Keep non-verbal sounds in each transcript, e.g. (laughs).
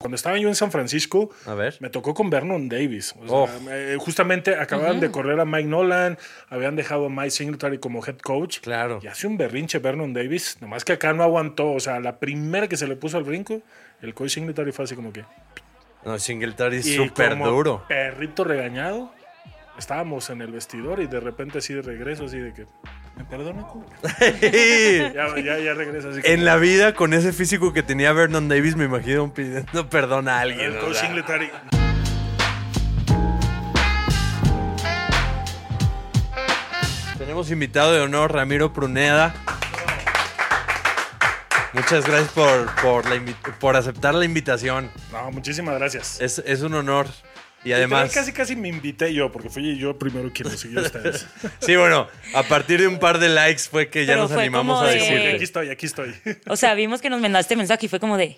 Cuando estaba yo en San Francisco, A ver. me tocó con Vernon Davis. O sea, Oh. eh, justamente acababan de correr a Mike Nolan, habían dejado a Mike Singletary como head coach. Claro. Y hace un berrinche Vernon Davis, nomás que acá no aguantó. O sea, la primera que se le puso al brinco, el coach Singletary fue así como que. No, Singletary es súper duro. Perrito regañado. Estábamos en el vestidor y de repente así de regreso, así de que. ¿Me perdona? coach?" (laughs) Ya, ya, ya regresa así. en como- la vida, con ese físico que tenía Vernon Davis, me imagino pidiendo perdón a alguien. El coach. Tenemos invitado de honor Ramiro Pruneda. Muchas gracias por, por, la invi- por aceptar la invitación. No, muchísimas gracias. Es, es un honor. Y además, Casi, casi me invité yo, porque fui yo primero quien los siguió a ustedes. (laughs) sí, bueno, a partir de un par de likes fue que ya Pero nos animamos a de- Como que decirle. aquí estoy, aquí estoy. O sea, vimos que nos mandaste mensaje y fue como de.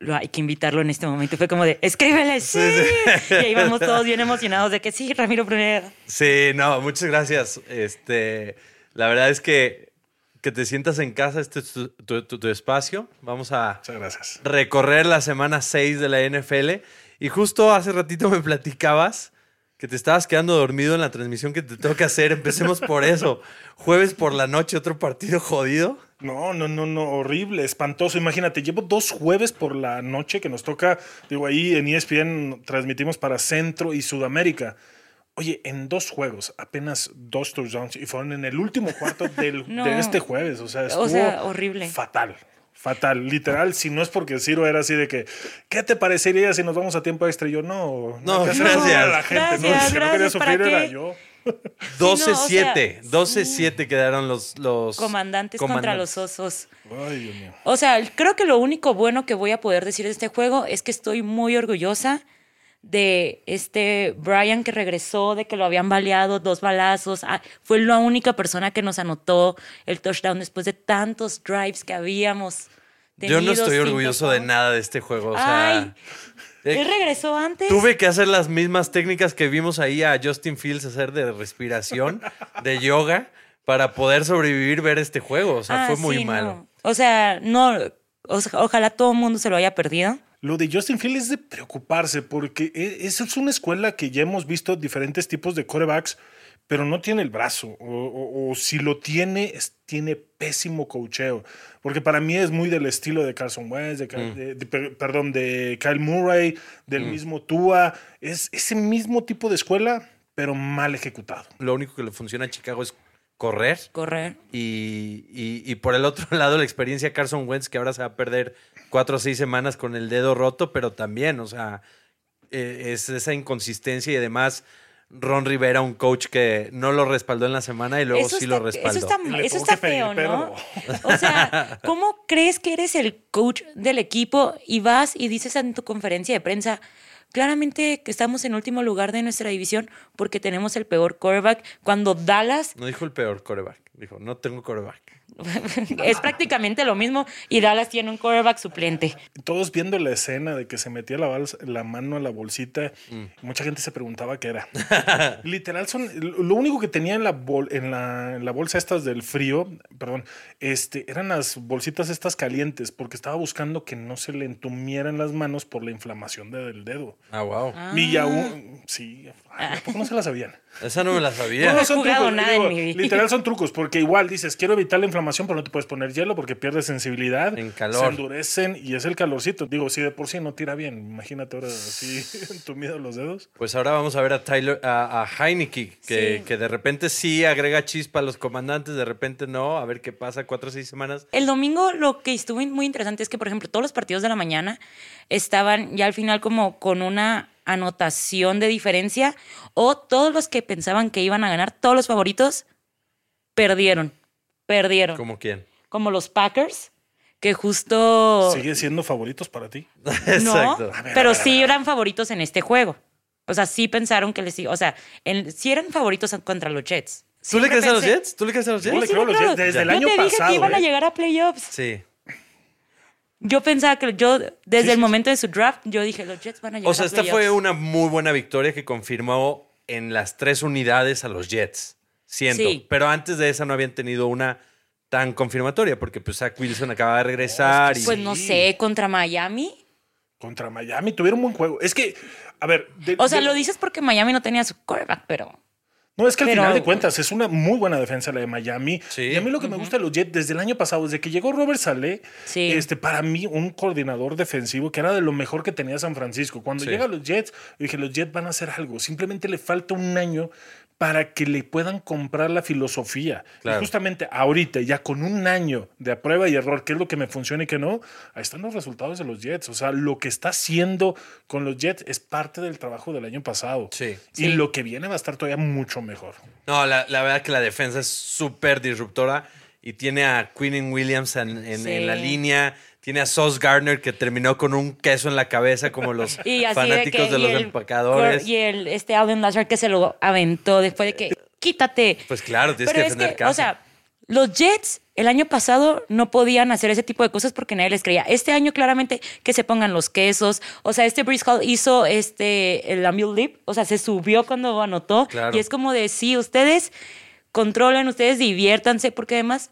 Lo hay que invitarlo en este momento. Fue como de, escríbele, sí. (laughs) Y ahí vamos todos bien emocionados de que sí, Ramiro Pruneda. Sí, no, muchas gracias. Este, la verdad es que que te sientas en casa, este es tu, tu- tu- tu espacio. Vamos a Muchas gracias. recorrer la semana 6 de la NFL. Y justo hace ratito me platicabas que te estabas quedando dormido en la transmisión que te toca hacer. Empecemos por eso. Jueves por la noche, otro partido jodido. No, no, no, no, horrible, espantoso. Imagínate, llevo dos jueves por la noche que nos toca, digo, ahí en ESPN transmitimos para Centro y Sudamérica. Oye, en dos juegos, apenas dos touchdowns y fueron en el último cuarto del, (laughs) No. de este jueves. O sea, estuvo O sea, horrible. Fatal. Fatal, literal, si no es porque Ciro era así de que, ¿qué te parecería si nos vamos a tiempo extra? Y yo, no, No, gracias. a la gente, ¿no? Gracias, que no quería gracias, ¿para sufrir era qué? yo. (laughs) 12-7. no, o sea, 12-7 quedaron los, los Comandantes, contra comandantes. los osos. Ay, Dios mío. O sea, creo que lo único bueno que voy a poder decir de este juego es que estoy muy orgullosa de este Brian que regresó, de que lo habían baleado dos balazos. Ah, fue la única persona que nos anotó el touchdown después de tantos drives que habíamos Yo no estoy orgulloso de nada de este juego. O sea, Ay, eh, él regresó antes. Tuve que hacer las mismas técnicas que vimos ahí a Justin Fields hacer de respiración, de (laughs) yoga, para poder sobrevivir, ver este juego. O sea, Ah, fue muy sí, malo. no. O sea, no. o sea, ojalá todo el mundo se lo haya perdido. Lo de Justin Fields es de preocuparse porque e- esa es una escuela que ya hemos visto diferentes tipos de corebacks, pero no tiene el brazo. O, o- o si lo tiene, es- tiene pésimo cocheo. Porque para mí es muy del estilo de Carson Wentz, de, Ka- de- de- per- perdón, de Kyle Murray, del mismo Tua. Es ese mismo tipo de escuela, pero mal ejecutado. Lo único que le funciona a Chicago es correr. Correr. Y, y- y por el otro (laughs) lado, la experiencia de Carson Wentz, que ahora se va a perder cuatro o seis semanas con el dedo roto, pero también, o sea, eh, es esa inconsistencia y además Ron Rivera, un coach que no lo respaldó en la semana y luego Eso sí está- lo respaldó. Eso está, eso está feo, ¿no? O sea, (laughs) ¿cómo crees que eres el coach del equipo y vas y dices en tu conferencia de prensa, claramente que estamos en último lugar de nuestra división porque tenemos el peor quarterback, cuando Dallas No dijo el peor coreback, dijo, no tengo coreback. (laughs) es prácticamente lo mismo y Dallas tiene un quarterback suplente? Todos viendo la escena de que se metía la, mano en la bolsita, mucha gente se preguntaba qué era. (laughs) Literal, son lo único que tenía en la, bol- en, la, en la bolsa estas del frío, perdón, este, eran las bolsitas estas calientes, porque estaba buscando que no se le entumieran las manos por la inflamación de- del dedo. Ah, wow. Y aún, sí, ay, ¿a no se la sabían? Esa no me la (laughs) sabía. No he son jugado trucos, nada en mi vida. Literal son trucos, porque igual dices, quiero evitar la inflamación, pero no te puedes poner hielo porque pierdes sensibilidad. En calor. Se endurecen y es el calorcito. Digo, si de por sí no tira bien, imagínate ahora así (laughs) entumidos los dedos. Pues ahora vamos a ver a Tyler, a, a Heineke, que, Sí. que de repente sí agrega chispa a los comandantes, de repente no, a ver qué pasa, cuatro o seis semanas. El domingo lo que estuvo muy interesante es que, por ejemplo, todos los partidos de la mañana estaban ya al final como con una anotación de diferencia o todos los que pensaban que iban a ganar, todos los favoritos, perdieron. Perdieron. ¿Como quién? Como los Packers, que justo... ¿Sigue siendo favoritos para ti? (laughs) No, Exacto. Ver, pero sí eran favoritos en este juego. O sea, sí pensaron que les... O sea, en- sí eran favoritos contra los Jets. ¿Tú le crees a los Jets? ¿Tú le crees a los Yo Jets? le Sí, creo a los claro. Jets desde el Yo año te dije pasado. que iban a ¿eh? llegar a playoffs. Sí. Yo pensaba que yo, desde Sí, el sí, momento de su draft, yo dije, los Jets van a llegar O sea, a esta playoffs. fue una muy buena victoria que confirmó en las tres unidades a los Jets. Siento. Sí. Pero antes de esa no habían tenido una tan confirmatoria, porque pues Zach Wilson acaba de regresar y Pues no sé, contra Miami. Contra Miami tuvieron un buen juego. Es que, a ver. de- O sea, de- lo dices porque Miami no tenía su quarterback, pero. No, es que al pero- final de cuentas es una muy buena defensa la de Miami. Sí. Y a mí lo que me gusta de los Jets desde el año pasado, desde que llegó Robert Saleh, Sí. este, para mí un coordinador defensivo que era de lo mejor que tenía San Francisco. Cuando Sí. llega a los Jets, yo dije, los Jets van a hacer algo. Simplemente le falta un año para que le puedan comprar la filosofía. Claro. Y justamente ahorita, ya con un año de prueba y error, qué es lo que me funciona y qué no, ahí están los resultados de los Jets. O sea, lo que está haciendo con los Jets es parte del trabajo del año pasado. Sí. Y Sí. lo que viene va a estar todavía mucho mejor. No, la, la verdad que la defensa es súper disruptora y tiene a Quinn Williams en, en- Sí. en la línea, tiene a Sauce Gardner que terminó con un queso en la cabeza como los (laughs) fanáticos de, los el empacadores. Y el este Alden Lazard que se lo aventó después de que quítate. Pues claro, tienes Pero que es defender que, casa. o sea, los Jets el año pasado no podían hacer ese tipo de cosas porque nadie les creía. Este año claramente que se pongan los quesos. O sea, este Breeze Hall hizo este el Amul Lip, o sea, se subió cuando anotó Claro. y es como de sí, ustedes controlen, ustedes diviértanse porque además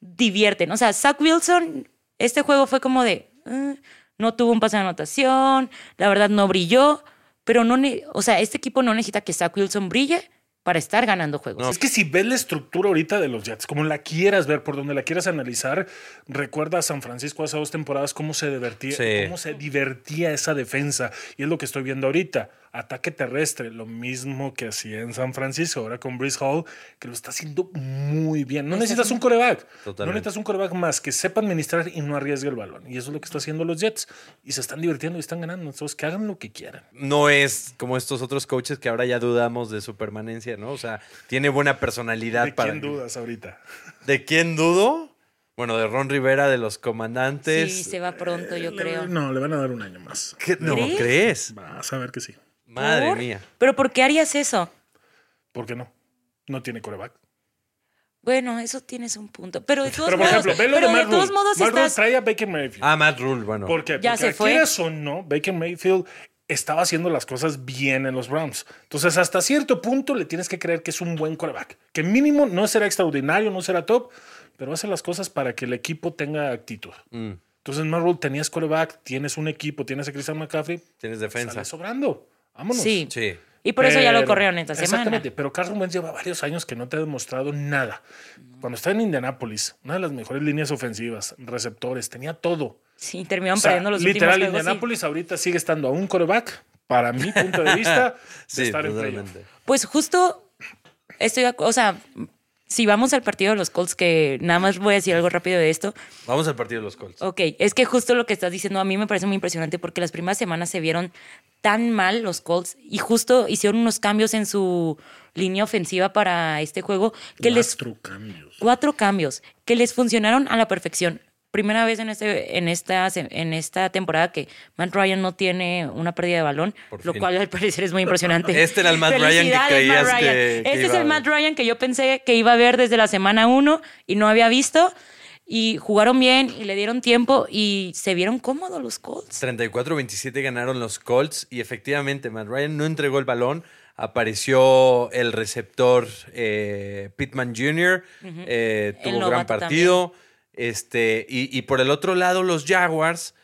divierten. O sea, Zach Wilson, este juego fue como de eh, no tuvo un pase de anotación, la verdad no brilló, pero no, o sea, este equipo no necesita que Zach Wilson brille para estar ganando juegos. No. Es que si ves la estructura ahorita de los Jets, como la quieras ver, por donde la quieras analizar, recuerda a San Francisco hace dos temporadas cómo se divertía, Sí. cómo se divertía esa defensa. Y es lo que estoy viendo ahorita. Ataque terrestre, lo mismo que hacía en San Francisco, ahora con Breeze Hall, que lo está haciendo muy bien. No necesitas un coreback. No Totalmente. necesitas un coreback más que sepa administrar y no arriesgue el balón. Y eso es lo que está haciendo los Jets. Y se están divirtiendo y están ganando. Entonces, que hagan lo que quieran. no es como estos otros coaches que ahora ya dudamos de su permanencia, ¿no? O sea, tiene buena personalidad ¿De para. quién dudas ahorita? ¿De quién dudo? Bueno, de Ron Rivera, de los comandantes. Sí, se va pronto, yo creo. No, le van a dar un año más. ¿Qué- No, ¿Crees? ¿crees? Vas a ver que sí. Madre ¿Por? mía. ¿Pero por qué harías eso? ¿Por qué no? No tiene coreback. Bueno, eso tienes un punto. Pero de (laughs) todos Pero por modos, ejemplo, ve lo pero de de Matt todos Rule. modos Matt Rule estás. trae a Baker Mayfield. Ah, Matt Rule, bueno. ¿Por qué? Ya Porque se fue. quieras o no, Baker Mayfield estaba haciendo las cosas bien en los Browns. Entonces, hasta cierto punto le tienes que creer que es un buen coreback. Que mínimo no será extraordinario, no será top, pero hace las cosas para que el equipo tenga actitud. Mm, Entonces, Matt Rule, tenías coreback, tienes un equipo, tienes a Christian McCaffrey, tienes defensa. sale sobrando. Vámonos. Sí. Sí. Y por eso ya lo corrieron esta semana. Exactamente, pero Carson Wentz lleva varios años que no te ha demostrado nada. Cuando está en Indianapolis, una de las mejores líneas ofensivas, receptores, tenía todo. Sí, terminaron O sea, perdiendo los literal, últimos juegos. sí. Indianapolis ahorita sigue estando a un coreback, para mi punto de vista, (laughs) de Sí, estar en playoff. Pues justo estoy, o sea, si vamos al partido de los Colts, que nada más voy a decir algo rápido de esto. Vamos al partido de los Colts. Ok, es que justo lo que estás diciendo a mí me parece muy impresionante porque las primeras semanas se vieron tan mal los Colts y justo hicieron unos cambios en su línea ofensiva para este juego que les Cuatro cambios. cuatro cambios que les funcionaron a la perfección. Primera vez en, este, en, esta, en esta temporada que Matt Ryan no tiene una pérdida de balón, Por lo fin. cual al parecer es muy impresionante. (laughs) Este era el Matt Ryan que creías Matt Ryan. que- que Este es iba el. Matt Ryan que yo pensé que iba a ver desde la semana uno y no había visto. Y jugaron bien y le dieron tiempo y se vieron cómodos los Colts. 34-27 ganaron los Colts y efectivamente Matt Ryan no entregó el balón. Apareció el receptor eh, Pittman Jr., eh, El tuvo gran novato partido. Este, y, y por el otro lado, los Jaguars,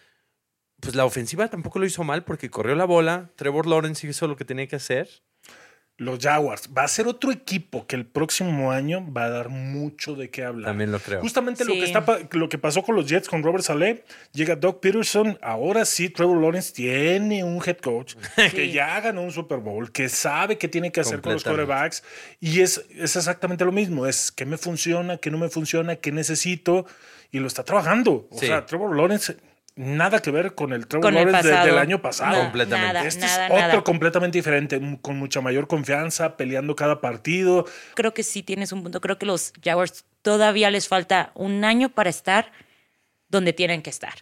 pues la ofensiva tampoco lo hizo mal porque corrió la bola. Trevor Lawrence hizo lo que tenía que hacer. Los Jaguars. Va a ser otro equipo que el próximo año va a dar mucho de qué hablar. También lo creo. Justamente lo, Sí. que está, lo que pasó con los Jets, con Robert Saleh, llega Doug Peterson. Ahora sí, Trevor Lawrence tiene un head coach que ya ganó un Super Bowl, que sabe qué tiene que hacer con los quarterbacks. Y es, es exactamente lo mismo: es qué me funciona, qué no me funciona, qué necesito. Y lo está trabajando. O Sí. sea, Trevor Lawrence, nada que ver con el Trevor Con el Lawrence de- del año pasado. Completamente. Nada, Este nada, es otro nada. completamente diferente, con mucha mayor confianza, peleando cada partido. Creo que sí tienes un punto. Creo que los Jaguars todavía les falta un año para estar donde tienen que estar.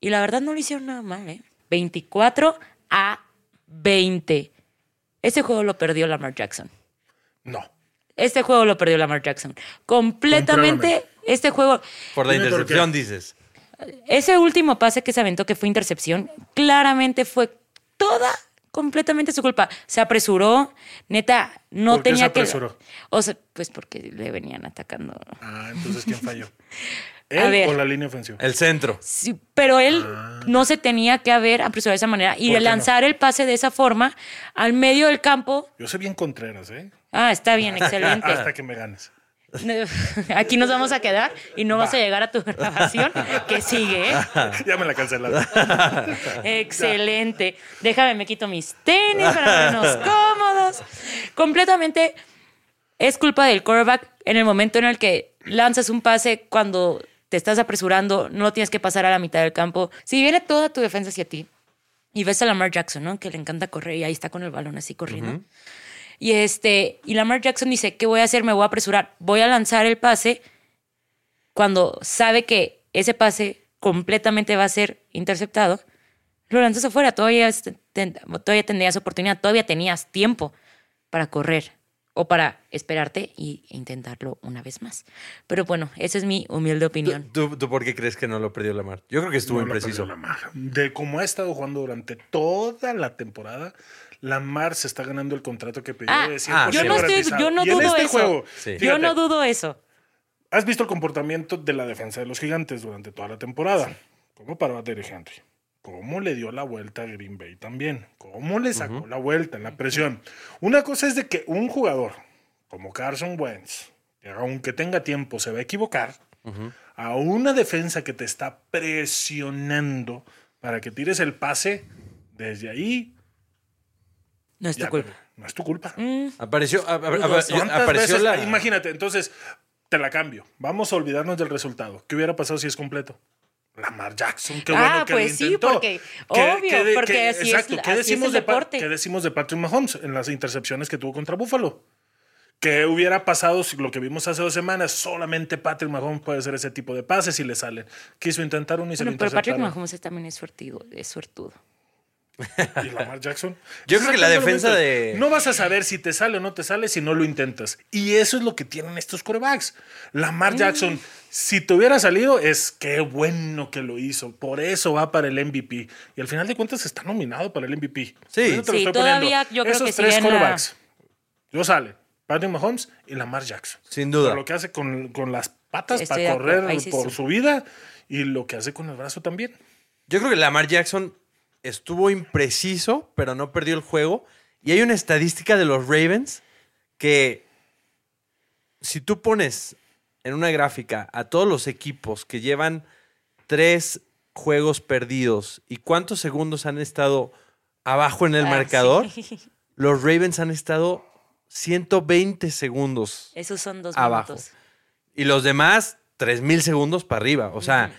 Y la verdad no lo hicieron nada mal, ¿eh? 24 a 20. Ese juego lo perdió Lamar Jackson. No. Este juego lo perdió Lamar Jackson. Completamente. Este juego. Por la intercepción, dices. Ese último pase que se aventó, que fue intercepción, claramente fue toda, completamente su culpa. Se apresuró, neta, no ¿Por qué tenía se que. apresuró? O sea, pues porque le venían atacando. Ah, entonces ¿quién falló? (laughs) A ¿Él ver. o la línea ofensiva? El centro. Sí, pero él no se tenía que haber apresurado de esa manera y ¿Por qué no? lanzar el pase de esa forma al medio del campo. Yo soy bien Contreras, ¿eh? Ah, está bien, (laughs) excelente. Hasta que me ganes. (laughs) Aquí nos vamos a quedar y no vas a llegar a tu grabación que sigue. ¿eh? (laughs) ya me la cancelaron. (laughs) Excelente. Déjame, me quito mis tenis para vernos cómodos. Completamente es culpa del quarterback en el momento en el que lanzas un pase cuando te estás apresurando, no tienes que pasar a la mitad del campo. Si viene toda tu defensa hacia ti y ves a Lamar Jackson, ¿no? Que le encanta correr y ahí está con el balón así corriendo. Y este, y Lamar Jackson dice, ¿qué voy a hacer? Me voy a apresurar. Voy a lanzar el pase cuando sabe que ese pase completamente va a ser interceptado. Lo lanzas afuera, todavía, todavía tendrías oportunidad, todavía tenías tiempo para correr o para esperarte y intentarlo una vez más. Pero bueno, esa es mi humilde opinión. ¿Tú, tú por qué crees que no lo perdió Lamar? Yo creo que estuvo No lo impreciso. perdió Lamar. De cómo ha estado jugando durante toda la temporada, Lamar se está ganando el contrato que pidió Ah, de 100% ah, yo no, estoy, yo dudo este eso. juego, Sí. Yo no dudo eso. ¿Has visto el comportamiento de la defensa de los gigantes durante toda la temporada? ¿Cómo paró a Derrick Henry? ¿Cómo le dio la vuelta a Green Bay también? ¿Cómo le sacó la vuelta en la presión? Una cosa es de que un jugador como Carson Wentz, que aunque tenga tiempo, se va a equivocar, a una defensa que te está presionando para que tires el pase, desde ahí No es tu ya, culpa. no es tu culpa. Apareció, a- a- a- ¿Cuántas apareció veces? la... Imagínate, entonces te la cambio. Vamos a olvidarnos del resultado. ¿Qué hubiera pasado si es completo? Lamar Jackson, qué bueno Ah, que pues lo sí, intentó. porque- ¿Qué- obvio, qué porque qué- así es- ¿qué así es decimos el de. ¿Qué decimos de Patrick Mahomes en las intercepciones que tuvo contra Buffalo? ¿Qué hubiera pasado si lo que vimos hace dos semanas? Solamente Patrick Mahomes puede hacer ese tipo de pases y le salen. Quiso intentar uno y se Bueno, lo pero Patrick. Mahomes también es suertudo. Es suertudo. Y Lamar Jackson. (laughs) Yo creo que la defensa de- No vas a saber si te sale o no te sale si no lo intentas. Y eso es lo que tienen estos corebacks. Mm. Lamar Jackson, si te hubiera salido, es qué bueno que lo hizo. Por eso va para el MVP. Y al final de cuentas está nominado para el MVP. Sí. Sí, estoy todavía poniendo. yo creo Esos que tres la- corebacks. Yo sale. Patrick Mahomes y Lamar Jackson. Sin duda. Por lo que hace con, con las patas Estoy para correr sí por sí. su vida y lo que hace con el brazo también. Yo creo que Lamar Jackson estuvo impreciso, pero no perdió el juego. Y hay una estadística de los Ravens que si tú pones en una gráfica a todos los equipos que llevan tres juegos perdidos y cuántos segundos han estado abajo en el Ah, marcador, sí. (laughs) los Ravens han estado 120 segundos Esos son dos Abajo. minutos. y los demás 3000 segundos para arriba. O sea,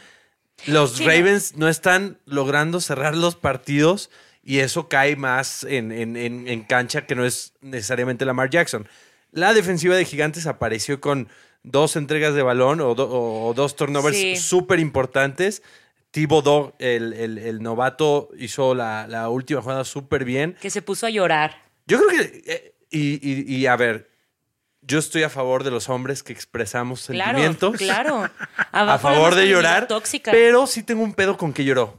los Sí. Ravens no. están logrando cerrar los partidos y eso cae más en, en- en- en cancha que no es necesariamente Lamar Jackson. La defensiva de Gigantes apareció con dos entregas de balón o, do- o- o dos turnovers Sí. súper importantes. Thibodeau, el, el- el novato, hizo la, la última jugada súper bien. Que se puso a llorar. Yo creo que, eh, y, y- y a ver, yo estoy a favor de los hombres que expresamos Claro, sentimientos. claro. (laughs) A favor de llorar. Tóxica. Pero sí tengo un pedo con que lloró.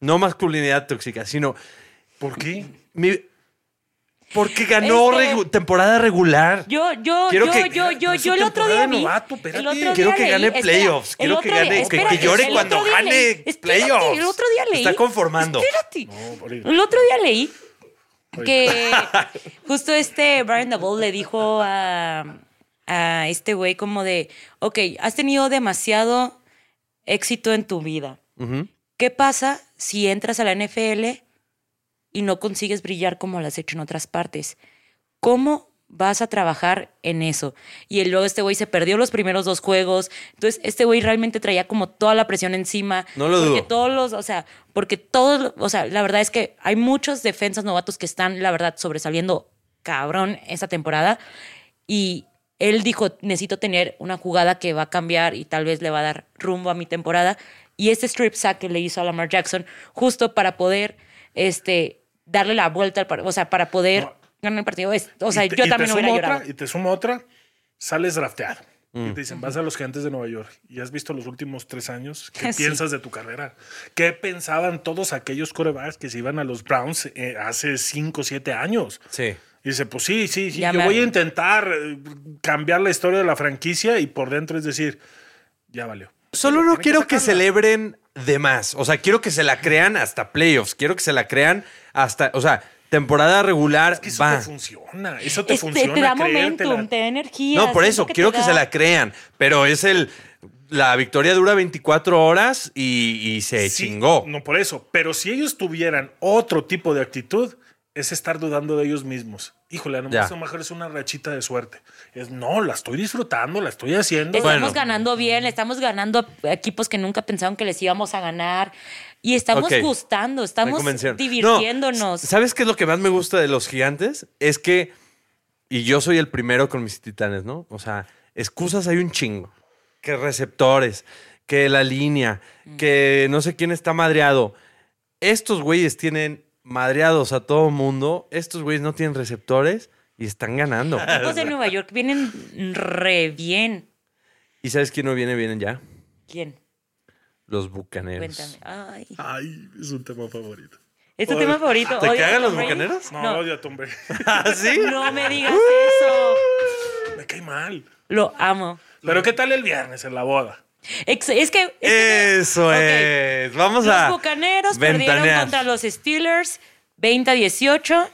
No masculinidad tóxica, sino ¿Por qué? mi- porque ganó Este- regu- temporada regular. Yo, yo, Quiero yo, que- yo, yo, es yo el otro día vi. novato, espérate. el otro Quiero día que leí- gane playoffs. Quiero que día- gane, que- que, espérate, llore cuando gane leí- espérate, playoffs. El otro día leí. Está conformando. Espérate. No. El otro día leí que (laughs) justo este Brian Double le dijo a, a este güey como de, ok, has tenido demasiado éxito en tu vida. ¿Qué pasa si entras a la NFL y no consigues brillar como lo has hecho en otras partes? ¿Cómo vas a trabajar en eso? Y luego este güey se perdió los primeros dos juegos. Entonces, este güey realmente traía como toda la presión encima. No lo porque dudo. todos los, o sea, porque todos, o sea, la verdad es que hay muchos defensas novatos que están, la verdad, sobresaliendo cabrón esta temporada. Y él dijo, necesito tener una jugada que va a cambiar y tal vez le va a dar rumbo a mi temporada. Y este strip sack que le hizo a Lamar Jackson, justo para poder este, darle la vuelta o sea, para poder No. Ganar el partido. Es- o sea, Y te- yo y te también hubiera sumo llorado. Otra, y te sumo otra, sales drafteado. Y te dicen, vas a los gigantes de Nueva York y has visto los últimos tres años. ¿Qué (laughs) Sí. piensas de tu carrera? ¿Qué pensaban todos aquellos corebacks que se iban a los Browns eh, hace cinco o siete años? Sí. Y dice, pues sí, sí, sí, Ya yo me- voy a intentar eh, cambiar la historia de la franquicia y por dentro es decir, ya valió. Solo no que quiero que, sacarla. celebren de más. O sea, quiero que se la crean hasta playoffs. Quiero que se la crean hasta, o sea, temporada regular Es que eso va. te funciona. Eso te Este, funciona. te da creértela. momentum, te da energía. No, por eso, quiero que da- se la crean. Pero es el. La victoria dura 24 horas y, y se Sí, chingó. No por eso. Pero si ellos tuvieran otro tipo de actitud, es estar dudando de ellos mismos. Híjole, a lo Ya. mejor es una rachita de suerte. Es no, la estoy disfrutando, la estoy haciendo. Estamos Bueno. ganando bien, estamos ganando a equipos que nunca pensaron que les íbamos a ganar. Y estamos gustando, estamos. No, divirtiéndonos. ¿Sabes qué es lo que más me gusta de los gigantes? Es que, y yo soy el primero con mis titanes, ¿no? O sea, excusas hay un chingo. Que receptores, que la línea, que no sé quién está madreado. Estos güeyes tienen madreados a todo mundo. Estos güeyes no tienen receptores y están ganando. (laughs) Equipos de Nueva York vienen re bien. ¿Y sabes quién no viene bien ya? ¿Quién? Los bucaneros. Cuéntame. Ay. Ay, es un tema favorito. ¿Es tu Oye, tema favorito? ¿Te ¿Odias a cagan los bucaneros? No, No. odio a Tom Brady. (laughs) ¿Ah, sí? No me digas eso. Me cae mal. Lo amo. Pero ¿qué tal el viernes en la boda? Ex- Es que. es que- Eso es. Vamos a. Los bucaneros perdieron ventanear. contra los Steelers 20 a 18.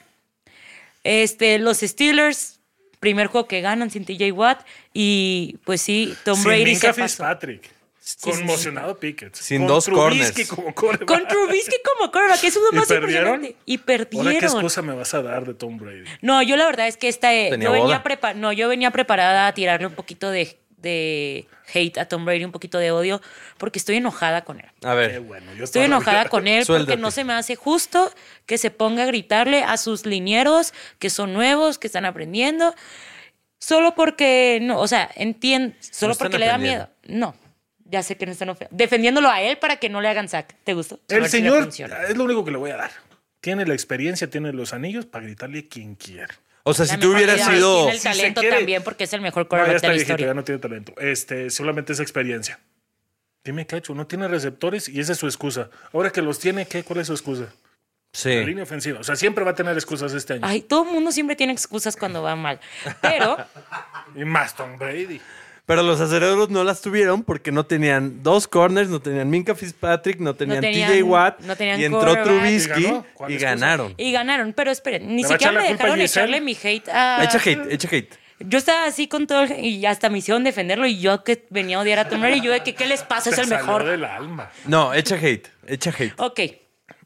Este, los Steelers, primer juego que ganan sin TJ Watt. Y pues sí, Tom Sin Brady Minka se pasó. Fitzpatrick. Conmocionado Pickett. Sin Con dos Trubisky corners. como quarterback. Con Trubisky como quarterback, eso es lo ¿Y más perdieron? impresionante. Y Ahora, ¿qué perdieron. excusa me vas a dar de Tom Brady? No, yo la verdad es que esta, eh, Tenía yo, venía prepa- no, yo venía preparada a tirarle un poquito de, de hate a Tom Brady, un poquito de odio, porque estoy enojada con él. A Qué ver. bueno. Yo Estoy enojada con él porque no se me hace justo que se ponga a gritarle a sus linieros que son nuevos, que están aprendiendo, solo porque, no, o sea, entiendo, solo porque le da miedo. No, ya sé que no están defendiéndolo a él para que no le hagan sack. ¿Te gustó? A El si señor funciona. es lo único que le voy a dar. Tiene la experiencia, tiene los anillos para gritarle a quien quiera. O sea, La si tú hubieras sido. Tiene el Si talento quiere- también porque es el mejor No, ya quarterback está de la viejito, historia. ya no tiene talento. Este, solamente es experiencia. Dime, Cacho, no tiene receptores y esa es su excusa. Ahora que los tiene, ¿qué? ¿Cuál es su excusa? La Sí. línea ofensiva. O sea, siempre va a tener excusas este año. Ay, todo el mundo siempre tiene excusas cuando va mal. Pero (laughs) Y más Tom Brady. Pero los acereros no las tuvieron porque no tenían dos corners, no tenían Minka Fitzpatrick, no tenían, tenían- TJ Watt. no tenían y entró. Trubisky ¿Y y, ganaron. y ganaron, pero esperen, ni ¿Le va a siquiera me dejaron echarle mi hate a Echa hate, echa hate. Yo estaba así con todo el- y hasta me hicieron defenderlo y yo que venía a odiar a Tom Brady, yo de que qué les pasa, es el salió mejor. del alma. No, echa hate, echa hate. Ok,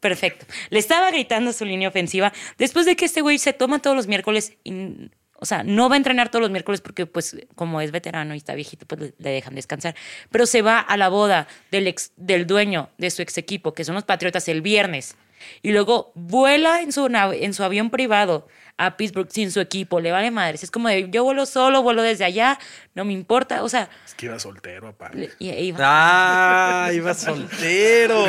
perfecto. Le estaba gritando su línea ofensiva después de que este güey se toma todos los miércoles y, o sea, no va a entrenar todos los miércoles porque pues como es veterano y está viejito, pues le, dejan descansar. Pero se va a la boda del, ex- del dueño de su ex equipo, que son los Patriotas, el viernes. Y luego vuela en su, en su avión privado a Pittsburgh sin su equipo. Le vale madres. Es como de, yo vuelo solo, vuelo desde allá, no me importa. O sea, Es que iba soltero, aparte. y- y- Ah, iba (laughs) (laughs) De soltero.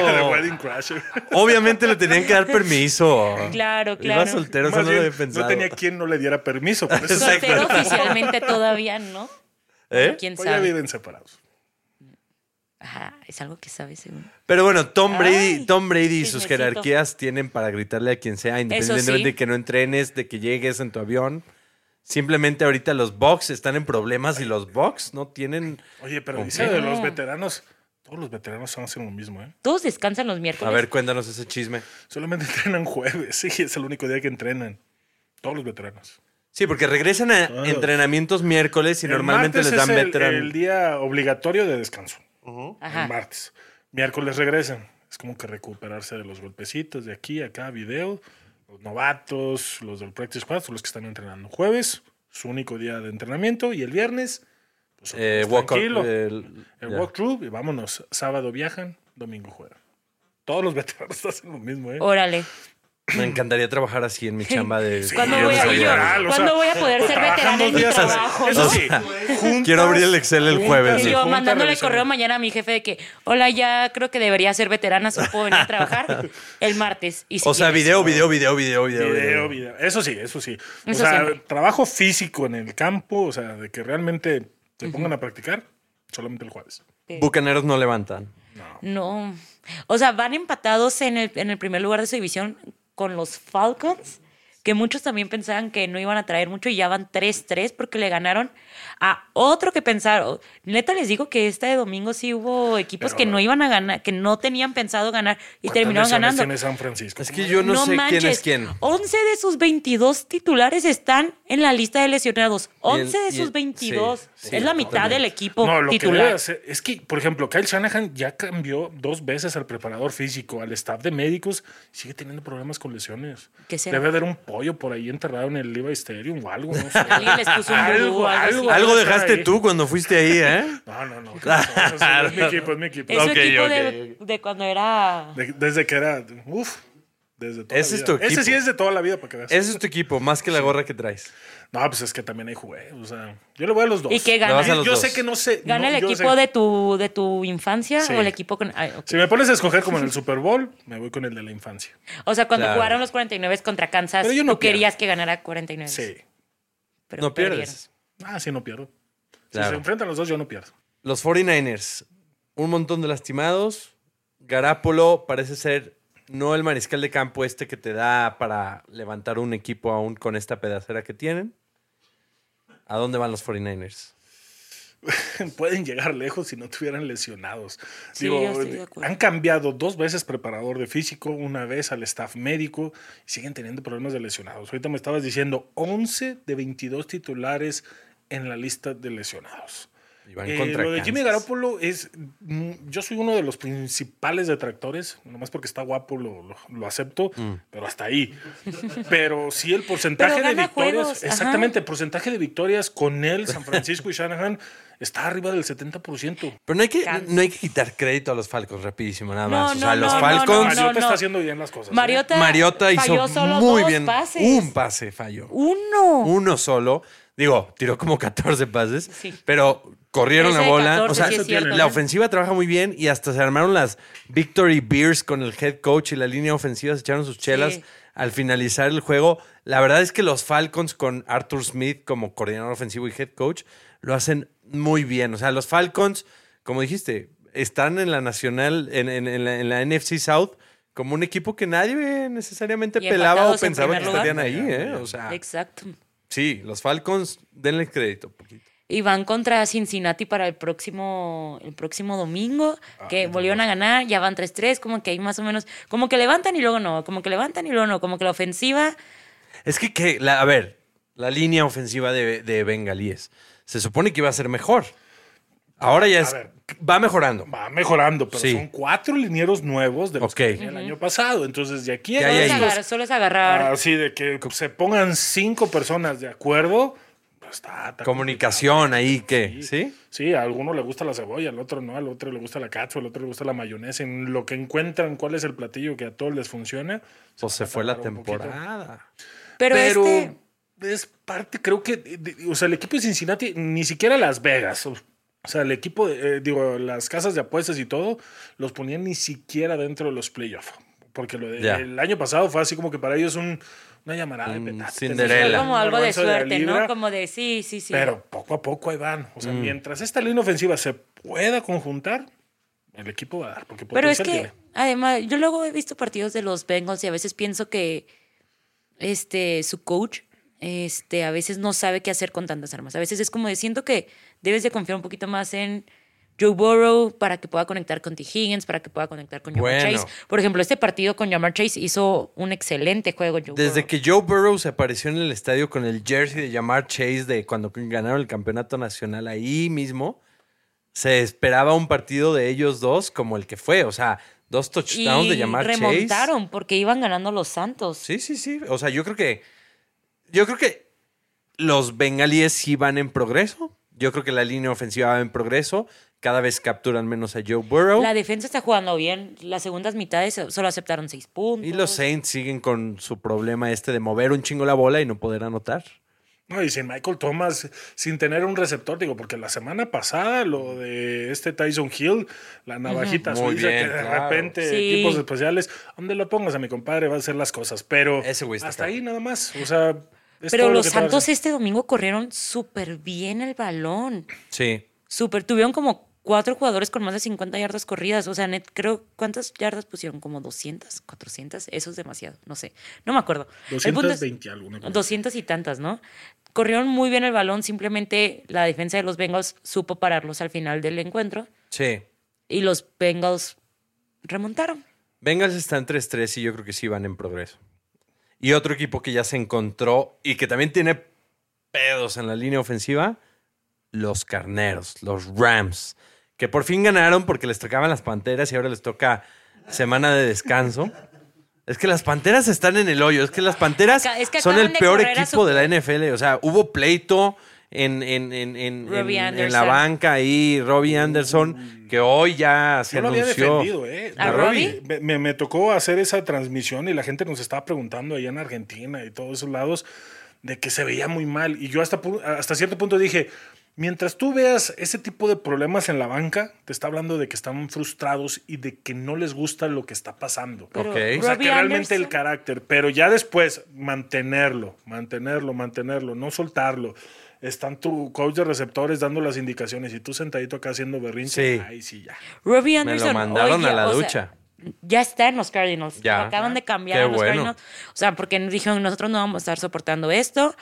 Obviamente le tenían que dar permiso. Claro, Iba claro. soltero, eso no lo bien, había pensado. no tenía quien no le diera permiso. Por eso. Soltero oficialmente todavía, ¿no? ¿Eh? ¿Quién ya sabe? viven separados. Ajá, es algo que sabes según. Pero bueno, Tom Brady, Ay, Tom Brady y sus jerarquías tienen para gritarle a quien sea, independientemente sí. de que no entrenes, de que llegues en tu avión. Simplemente ahorita los Bucks están en problemas y los Bucks no tienen. Oye, pero ¿Con dice de los veteranos. Todos los veteranos son hacen lo mismo, ¿eh? Todos descansan los A miércoles. ver, cuéntanos ese chisme. Solamente (laughs) entrenan jueves. Sí, es el único día que entrenan. Todos los veteranos. Sí, porque regresan a Todos. entrenamientos miércoles y El normalmente les dan es el, veteran. el día obligatorio de descanso. Ajá. El martes. Miércoles regresan. Es como que recuperarse de los golpecitos de aquí, acá, video. Los novatos, los del practice squad, son los que están entrenando. Jueves, su único día de entrenamiento. Y el viernes, pues Eh, walk- tranquilo. el- walkthrough y vámonos. Sábado viajan, domingo juegan. Todos los veteranos (laughs) hacen lo mismo, ¿eh? Órale. Me encantaría trabajar así en mi chamba de. ¿Cuándo yo voy, a, yo- o ¿cuándo sea, voy a poder ser veterana en mi trabajo? Eso no? sí. (laughs) juntas- Quiero abrir el Excel el jueves, Y sí. yo junta, mandándole correo mañana a mi jefe de que, hola, ya creo que debería ser veterana, solo puedo venir a trabajar (laughs) el martes. Y si O sea, video, video, video, video, video. Video, video. Eso sí, eso sí. O Eso sea, siempre. trabajo físico en el campo, o sea, de que realmente se pongan a practicar, solamente el jueves. Bucaneros no levantan. No. O sea, van empatados en el, en el primer lugar de su división con los Falcons, que muchos también pensaban que no iban a traer mucho y ya van 3-3 porque le ganaron a otro que pensaron. Neta les digo que este domingo sí hubo equipos Pero- que no iban a ganar, que no tenían pensado ganar y ¿Cuántas terminaron ganando. tiene San Francisco? Es que yo no, sé quién es quién. 11 de sus 22 titulares están en la lista de lesionados. 11 y de el- sus 22. sí, sí, es la mitad del equipo No, lo que titular. hacer- es que, por ejemplo, Kyle Shanahan ya cambió dos veces al preparador físico, al staff de médicos, y sigue teniendo problemas con lesiones. ¿Qué será? Debe haber un pollo por ahí enterrado en el Levi Stadium o algo, no (laughs) sé. Alguien les puso un algo. Algo estar dejaste ahí. tú cuando fuiste ahí, ¿eh? (laughs) No, no, no. es mi equipo, es mi equipo. Es su Ok, equipo ok, de, de cuando era. De- desde que era. Uf. Desde toda Ese la es vida. tu Ese equipo. sí es de toda la vida, para que veas. Ese es tu equipo, más que la gorra que traes. No, pues es que también hay jugué. O sea, yo le voy a los dos. ¿Y qué Le gana? vas a los yo dos. sé que no sé. ¿Gana no, el yo equipo sé- de tu, de tu infancia Sí. o el equipo con.? ay, ok. Si me pones a escoger como en el Super Bowl, me voy con el de la infancia. O sea, cuando Claro. jugaron los 49 contra Kansas, Pero yo no tú querías que ganara 49. Sí. pero no perdieron. pierdes. Ah, sí, no pierdo. Si Claro. se enfrentan los dos, yo no pierdo. Los 49ers, un montón de lastimados. Garapolo parece ser no el mariscal de campo este que te da para levantar un equipo aún con esta pedacera que tienen. ¿A dónde van los 49ers? (laughs) Pueden llegar lejos si no tuvieran lesionados. Sí, Digo, yo estoy de acuerdo. han cambiado dos veces preparador de físico, una vez al staff médico y siguen teniendo problemas de lesionados. Ahorita me estabas diciendo 11 de 22 titulares en la lista de lesionados. Y van Eh, contra lo de Jimmy. Garoppolo es. mm, Yo soy uno de los principales detractores, nomás porque está guapo lo, lo- lo acepto, Mm. pero hasta ahí. Pero sí, el porcentaje de victorias. juegos, ajá. exactamente, el porcentaje de victorias con él, San Francisco y Shanahan está arriba del 70%. Pero no hay, que, no hay que quitar crédito a los Falcons, rapidísimo, nada No, más. o no, sea, los no, Falcons. no, Mariota no. está haciendo bien las cosas. ¿eh? Mariota, Mariota hizo falló solo muy dos bien. pases. Un pase falló. Uno. Uno solo. Digo, tiró como 14 pases, Sí. pero corrieron la bola. 14 o sea, sí es cierto, la ¿eh? ofensiva trabaja muy bien y hasta se armaron las Victory Beers con el head coach y la línea ofensiva se echaron sus chelas Sí. al finalizar el juego. La verdad es que los Falcons con Arthur Smith como coordinador ofensivo y head coach lo hacen muy bien. O sea, los Falcons, como dijiste, están en la nacional, en, en- en la, en la NFC South como un equipo que nadie necesariamente pelaba o pensaba que estarían ahí, ¿eh? O sea, Exacto. Sí, los Falcons, denle crédito. poquito. Y van contra Cincinnati para el próximo, el próximo domingo, Ah, que volvieron a ganar, ya van 3-3, como que ahí más o menos, como que levantan y luego no, como que levantan y luego no, como que la ofensiva, Es que, que la- a ver, la línea ofensiva de, de Bengalíes se supone que iba a ser mejor. Ahora ya es, ver. va mejorando. Va mejorando, pero Sí. son cuatro linieros nuevos de los Ok. que tenía el año pasado. Entonces, de aquí a Ya, solo, ya, es agarrar, solo es agarrar. Así de que se pongan cinco personas de acuerdo, pues está, está Comunicación ahí que, complicado. ¿sí? Sí, a alguno le gusta la cebolla, al otro no, al otro le gusta la catsup, al otro le gusta la mayonesa. En lo que encuentran cuál es el platillo que a todos les funciona. Pues se a fue la temporada. pero, Pero, este, es parte, creo que, de- o sea, el equipo de Cincinnati, ni siquiera Las Vegas, o, sea, el equipo, de- eh, digo, las casas de apuestas y todo, los ponían ni siquiera dentro de los playoffs. Porque lo de- el año pasado fue así como que para ellos un, una llamarada de Un petate. Cinderella. como algo de suerte, ¿no? Como de sí, sí, sí. Pero poco a poco ahí van. O Mm. sea, mientras esta línea ofensiva se pueda conjuntar, el equipo va a dar. Porque Pero es que, tiene. además, yo luego he visto partidos de los Bengals y a veces pienso que este, su coach este, a veces no sabe qué hacer con tantas armas. A veces es como de, siento que debes de confiar un poquito más en Joe Burrow para que pueda conectar con T. Higgins, para que pueda conectar con Jamar Bueno. Chase. Por ejemplo, este partido con Jamar Chase hizo un excelente juego. Joe Desde Burrow. que Joe Burrow se apareció en el estadio con el jersey de Jamar Chase de cuando ganaron el campeonato nacional ahí mismo, se esperaba un partido de ellos dos como el que fue. O sea, dos touchdowns y de Jamar Chase. remontaron porque iban ganando los Santos. Sí, sí, sí. O sea, yo creo que. Yo creo que los bengalíes sí van en progreso. Yo creo que la línea ofensiva va en progreso. Cada vez capturan menos a Joe Burrow. La defensa está jugando bien. Las segundas mitades solo aceptaron seis puntos. Y los Saints siguen con su problema este de mover un chingo la bola y no poder anotar. No, y sin Michael Thomas, sin tener un receptor, digo, porque la semana pasada lo de este Tyson Hill, la navajita Muy suiza, bien, que de claro. repente Sí. equipos especiales, donde lo pongas a mi compadre va a hacer las cosas, pero Ese hasta ahí nada más, o sea... es Pero lo los Santos este domingo corrieron súper bien el balón. Sí. Súper. Tuvieron como cuatro jugadores con más de 50 yardas corridas. O sea, net, creo, ¿cuántas yardas pusieron? Como 200, 400. Eso es demasiado, no sé. No me acuerdo. El punto es- 220 algo. una cosa. 200 y tantas, ¿no? Corrieron muy bien el balón, simplemente la defensa de los Bengals supo pararlos al final del encuentro Sí. y los Bengals remontaron. Bengals están 3-3 y yo creo que sí van en progreso. Y otro equipo que ya se encontró y que también tiene pedos en la línea ofensiva, los Carneros, los Rams, que por fin ganaron porque les tocaban las Panteras y ahora les toca semana de descanso. Es que las Panteras están en el hoyo, es que las Panteras Acá- es que son el peor equipo su- de la NFL. O sea, hubo pleito en, en, en, en, Robbie en- en la Anderson. banca ahí, Robbie Anderson, que hoy ya se Yo lo había defendido, ¿eh? ¿A Robbie? Me, me- me tocó hacer esa transmisión y la gente nos estaba preguntando allá en Argentina y todos esos lados de que se veía muy mal. Y yo hasta, hasta cierto punto dije, mientras tú veas ese tipo de problemas en la banca, te está hablando de que están frustrados y de que no les gusta lo que está pasando. Pero Ok. O sea, Robbie que realmente el carácter, pero ya después mantenerlo, mantenerlo, mantenerlo, no soltarlo. Están tu coach de receptores dando las indicaciones y tú sentadito acá haciendo berrinche. Sí. Ay, sí, ya. Robbie Me Anderson. lo mandaron oye, a la sea, ducha. ya está en los Cardinals. Ya. Lo acaban de cambiar Qué a los bueno. Cardinals. O sea, porque dijeron, nosotros no vamos a estar soportando esto.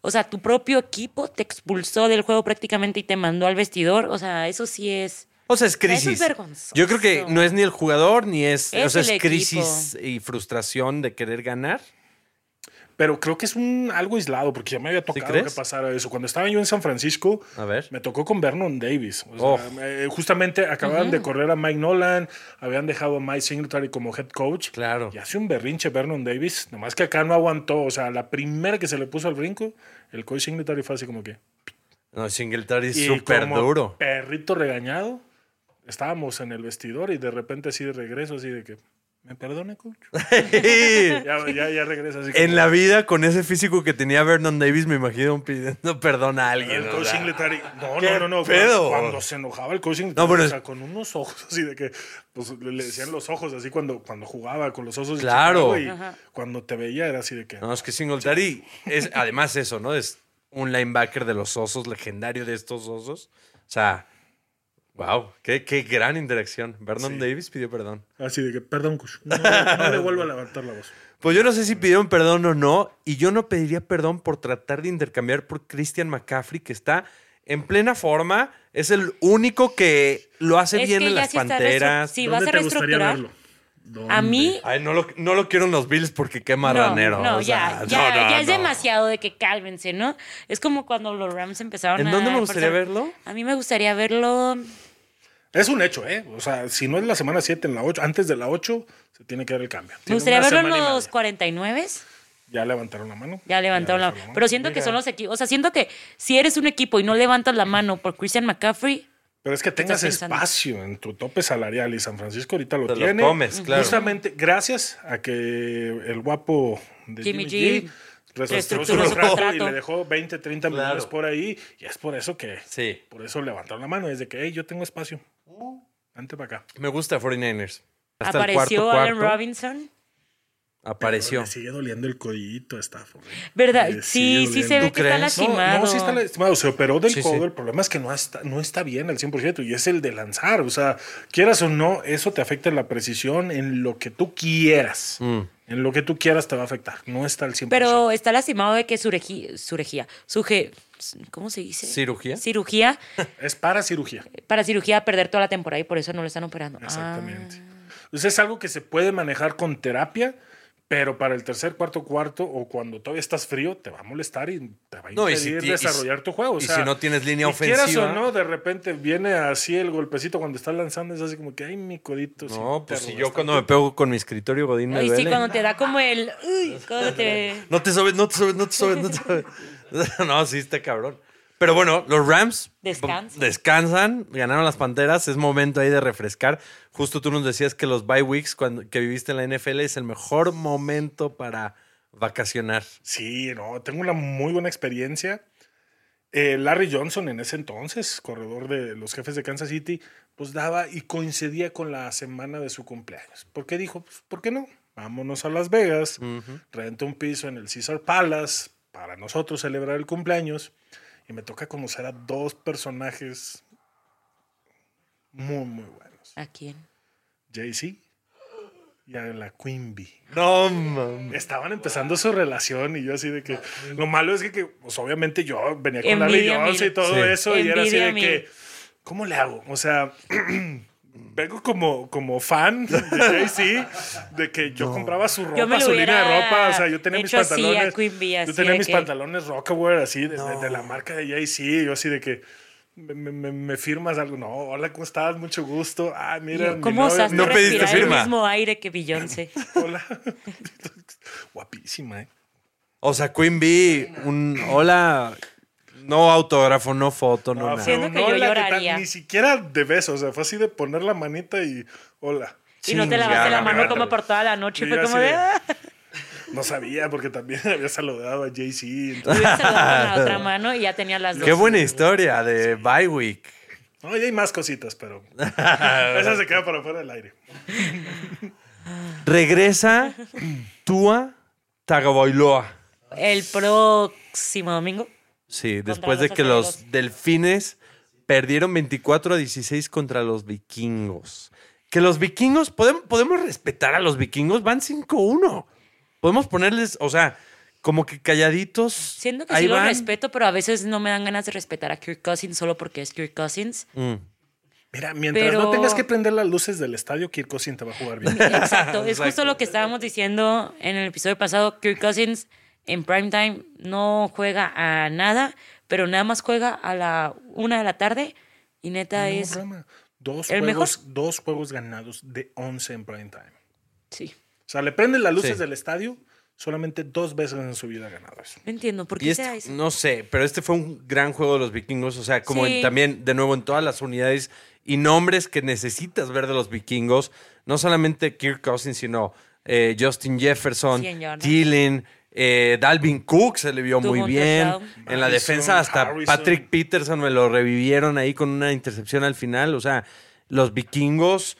O sea, tu propio equipo te expulsó del juego prácticamente y te mandó al vestidor. O sea, eso sí es. O sea, es Eso crisis. es vergonzoso. Yo creo que no es ni el jugador ni es. Es o sea, es crisis y frustración de querer ganar. Pero creo que es un algo aislado, porque ya me había tocado que pasara eso. Cuando estaba yo en San Francisco, A ver. me tocó con Vernon Davis. O sea, Oh. eh, justamente acababan de correr a Mike Nolan, habían dejado a Mike Singletary como head coach. Claro. Y hace un berrinche Vernon Davis, nomás que acá no aguantó. O sea, la primera que se le puso al brinco, el coach Singletary fue así como que. No, Singletary es súper duro. Perrito regañado. Estábamos en el vestidor y de repente así de regreso, así de que. ¿Me perdone, coach? (laughs) Ya, ya, ya regresa así. en como- la vida, con ese físico que tenía Vernon Davis, me imagino pidiendo (laughs) perdón a alguien. El coach. Singletary. No, ¿Qué no, no, no. pedo? Cuando, cuando se enojaba el coach Singletary, No, pero o sea, con unos ojos así de que pues, le decían los ojos así cuando, cuando jugaba con los osos. de Claro. Y Ajá. cuando te veía era así de que. No, es que Singletary es además eso, ¿no? Es un linebacker de los osos, legendario de estos osos. O sea, wow, qué, qué gran interacción. Vernon Sí. Davis pidió perdón. Así de que, perdón, coach. (laughs) No, no le vuelvo a levantar la voz. Pues yo no sé si pidieron perdón o no, y yo no pediría perdón por tratar de intercambiar por Christian McCaffrey, que está en plena forma, es el único que lo hace Es bien en las sí está Panteras. Si vas ¿Dónde a reestructurar- verlo? ¿Dónde? A mí, Ay, no lo, no lo quiero en los Bills porque qué marranero. No, no, o sea, ya, (laughs) ya, no, no, ya es no. demasiado de que cálmense, ¿no? Es como cuando los Rams empezaron ¿En a. dónde me gustaría forzar- verlo? A mí me gustaría verlo. Es un hecho, ¿eh? O sea, si no es la semana 7, en la 8, antes de la 8, se tiene que dar el cambio. Me gustaría verlo en los media. 49. Ya levantaron la mano. Ya levantaron la levantaron Pero siento que son los equipos. O sea, siento que si eres un equipo y no levantas la mano por Christian McCaffrey, Pero es que tengas espacio en tu tope salarial y San Francisco ahorita lo Te lo tiene. comes, claro. Justamente gracias a que el guapo de Jimmy Jimmy, G G reestructuró su contrato y le dejó 20, 30 Claro. millones por ahí. Y es por eso que, Sí, por eso levantaron la mano. Desde que, hey, yo tengo espacio. Ante para acá. me gusta 49ers. Hasta apareció cuarto Allen cuarto, Robinson. Apareció. Le sigue doliendo el codito a Stafford. ¿Verdad? Sí, sí se ve ¿Tú que está crees? No, lastimado. no, sí está lastimado. Se operó del Sí, codo. sí. El problema es que no está, no está bien al 100% y es el de lanzar. O sea, quieras o no, eso te afecta en la precisión en lo que tú quieras. Mm. En lo que tú quieras te va a afectar. No está al 100%. Pero está lastimado de que su regi- su regía, suje, ¿cómo se dice? ¿Cirugía? Cirugía, (laughs) es para cirugía. para cirugía perder toda la temporada y por eso no lo están operando. Exactamente. Ah. Entonces es algo que se puede manejar con terapia. Pero para el tercer, cuarto, cuarto o cuando todavía estás frío, te va a molestar y te va a No, y impedir si ti- y si- desarrollar tu juego. O y si no tienes línea y quieras ofensiva. o no, de repente viene así el golpecito cuando estás lanzando, es así como que, ay, mi codito. No, pues si arrugaste". yo cuando me pego con mi escritorio Godín me Ay, sí, cuando te da como el. Uy, (laughs) cuando te. No te sobes, no te sobes, no te sobes, no te sobes. (laughs) No, sí, está cabrón. Pero bueno, los Rams Descansan. descansan, ganaron las Panteras, es momento ahí de refrescar. Justo tú nos decías que los bye weeks cuando, que viviste en la NFL es el mejor momento para vacacionar. Sí, no, tengo una muy buena experiencia. Eh, Larry Johnson en ese entonces, corredor de los jefes de Kansas City, pues daba y coincidía con la semana de su cumpleaños. ¿Por qué dijo? Pues, ¿por qué no? Vámonos a Las Vegas, renta un piso en el Caesar Palace para nosotros celebrar el cumpleaños. Y me toca conocer a dos personajes Muy, muy buenos. ¿A quién? Jay-Z y a la Queen Bee. No, mames. Estaban empezando su relación y yo así de que... Lo malo es que, que, pues obviamente yo venía con la Envidia Beyoncé y todo Sí. eso y era así de que... ¿Cómo le hago? O sea... (clears throat) Vengo como, como fan de Jay-Z, de que yo compraba su ropa, Yo su línea de ropa, o sea, yo tenía mis hecho así a pantalones, Queen Bee, yo así tenía mis que- pantalones Rockaware, así, de, de- de la marca de Jay-Z, yo así de que, me, me- me firmas algo, no, hola, ¿cómo estás? Mucho gusto, ah, mira, mi ¿Cómo No pediste firma. el mismo aire que Beyoncé? (laughs) Hola. Guapísima, (laughs) ¿eh? O sea, Queen Bee, un hola, no autógrafo, no foto, no, No, nada. Siento un que yo lloraría. Ni siquiera de besos, o sea, fue así de poner la manita y hola. Y no te lavaste la mano como por toda la noche. Sí, Fue como de... de- "Ah". (laughs) No sabía porque también (laughs) había saludado a Jay-Z. entonces- saludado con la otra (laughs) mano y ya tenía las dos. Qué buena historia de Bye Week. No, y hay más cositas, pero esa se queda para fuera del aire. Regresa Tua Tagovailoa. El próximo domingo. Sí, después de que los delfines perdieron 24 a 16 contra los vikingos. Que los vikingos, podemos, podemos respetar a los vikingos, van 5-1. Podemos ponerles, o sea, como que calladitos. Siento que ahí sí lo van. respeto, pero a veces no me dan ganas de respetar a Kirk Cousins solo porque es Kirk Cousins. Mm. Mira, mientras Pero- no tengas que prender las luces del estadio, Kirk Cousins te va a jugar bien. (laughs) Exacto, es Exacto. justo lo que estábamos diciendo en el episodio pasado. Kirk Cousins en primetime no juega a nada, pero nada más juega a la una de la tarde y neta No, es... broma. Dos ¿El juegos, dos juegos ganados de 11 en prime time. Sí, O sea, le prenden las luces Sí. del estadio solamente dos veces en su vida ha ganado eso. no entiendo por qué sea este, eso. no sé, pero este fue un gran juego de los vikingos. O sea, como Sí. en- también, de nuevo, en todas las unidades y nombres que necesitas ver de los vikingos. No solamente Kirk Cousins, sino eh, Justin Jefferson, 100 yardas. Thielen, eh, Dalvin Cook se le vio Tuvo muy bien. touchdown. En la Harrison, defensa, hasta Harrison. Patrick Peterson me lo revivieron ahí con una intercepción al final. O sea, los vikingos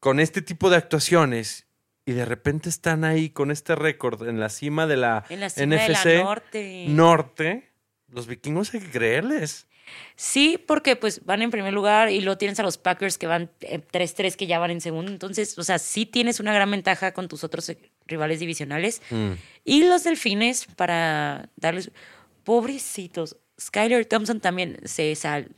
con este tipo de actuaciones. Y de repente están ahí con este récord en la cima de la En la cima de la NFC norte. norte, los vikingos hay que creerles. Sí, porque pues van en primer lugar y luego tienes a los Packers que van eh, 3-3 que ya van en segundo. Entonces, o sea, sí tienes una gran ventaja con tus otros eh, rivales divisionales. Mm. Y los delfines, para darles. Pobrecitos. Skyler Thompson también se sal-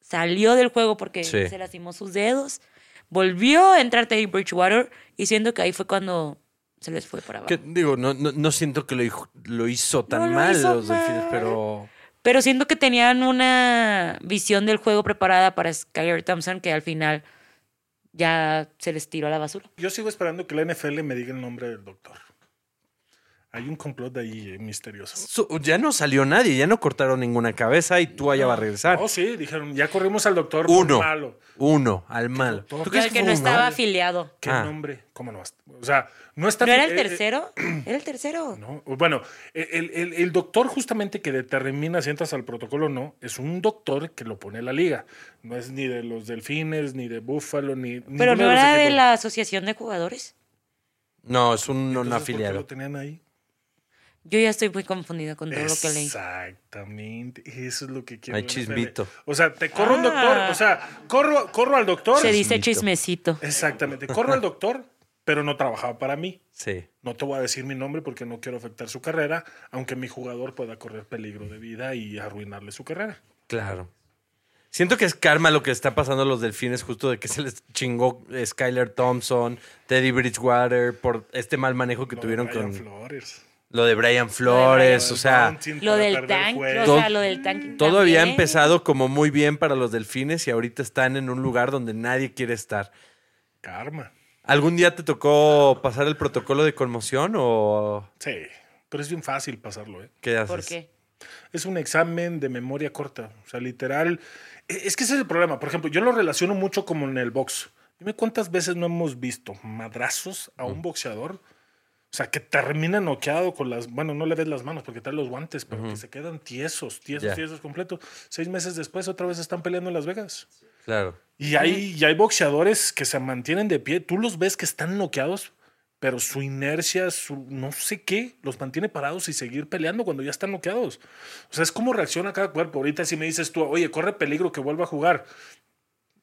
salió del juego porque Sí. se lastimó sus dedos. Volvió a entrar Teddy Bridgewater y siento que ahí fue cuando se les fue para abajo. Que, digo, no, no, no siento que lo, lo hizo tan No lo mal hizo los delfines, mal. pero Pero siento que tenían una visión del juego preparada para Skyler Thompson que al final ya se les tiró a la basura. Yo sigo esperando que la NFL me diga el nombre del doctor. Hay un complot ahí eh, misterioso. ya no salió nadie, ya no cortaron ninguna cabeza y tú allá va a regresar. Oh, sí, dijeron, ya corrimos al doctor Uno, malo. uno, al malo. ¿Tú crees al que no estaba afiliado. ¿Qué Ah. nombre? ¿Cómo no? O sea, no está... ¿No era el eh, eh, tercero? (clears throat) Era el tercero. No, bueno, el, el- el doctor justamente que determina si entras al protocolo o no, es un doctor que lo pone la liga. No es ni de los delfines, ni de Búfalo, ni... Pero no era de la asociación de jugadores. No, es un no Entonces, ¿por qué afiliado. lo tenían ahí? Yo ya estoy muy confundida con todo lo que leí. Exactamente, eso es lo que quiero. Hay chismito. O sea, te corro un Ah. doctor, o sea, corro, corro al doctor. Se dice chismecito. Exactamente, corro al doctor, pero no trabajaba para mí. Sí. No te voy a decir mi nombre porque no quiero afectar su carrera, aunque mi jugador pueda correr peligro de vida y arruinarle su carrera. Claro. Siento que es karma lo que está pasando a los delfines, justo de que se les chingó Skyler Thompson, Teddy Bridgewater, por este mal manejo que tuvieron Brian con Flores. Lo de Brian Flores. O sea, Lo del tank, o Todo- sea, lo del tank. todo había empezado como muy bien para los delfines y ahorita están en un lugar donde nadie quiere estar. Karma. ¿Algún día te tocó pasar el protocolo de conmoción o Sí, pero es bien fácil pasarlo, ¿eh? qué haces? ¿Por qué? Es un examen de memoria corta. O sea, literal. e- Es que ese es el problema. Por ejemplo, yo lo relaciono mucho como en el box. Dime cuántas veces no hemos visto madrazos a un boxeador. O sea, que termina noqueado con las. Bueno, no le ves las manos porque trae los guantes, pero que se quedan tiesos, tiesos, tiesos completo. Seis meses después, otra vez están peleando en Las Vegas. Claro. Y hay, y hay boxeadores que se mantienen de pie. Tú los ves que están noqueados, pero su inercia, su no sé qué, los mantiene parados y seguir peleando cuando ya están noqueados. O sea, es como reacciona cada cuerpo. Ahorita si me dices tú, oye, corre peligro que vuelva a jugar.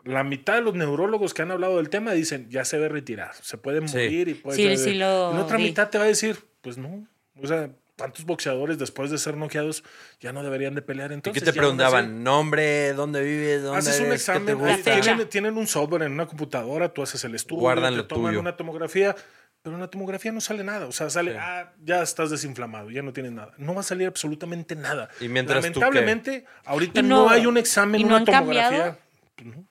La mitad de los neurólogos que han hablado del tema dicen, ya se ve retirar, se puede Sí. morir y puede... Sí, sí lo Y la otra vi. mitad te va a decir, pues no. O sea, ¿cuántos boxeadores después de ser noqueados ya no deberían de pelear ¿Y entonces? qué te preguntaban? ¿Nombre? ¿Dónde vives? ¿Dónde Haces un eres? ¿Qué te examen, tienen, tienen un software en una computadora, tú haces el estudio, Guardan te lo toman tuyo. una tomografía, pero en la tomografía no sale nada. O sea, sale, Sí. ah, ya estás desinflamado, ya no tienes nada. No va a salir absolutamente nada. ¿Y mientras tú qué? Lamentablemente, ahorita Y no, no- hay un examen, ¿y no una han tomografía. cambiado? Pues no.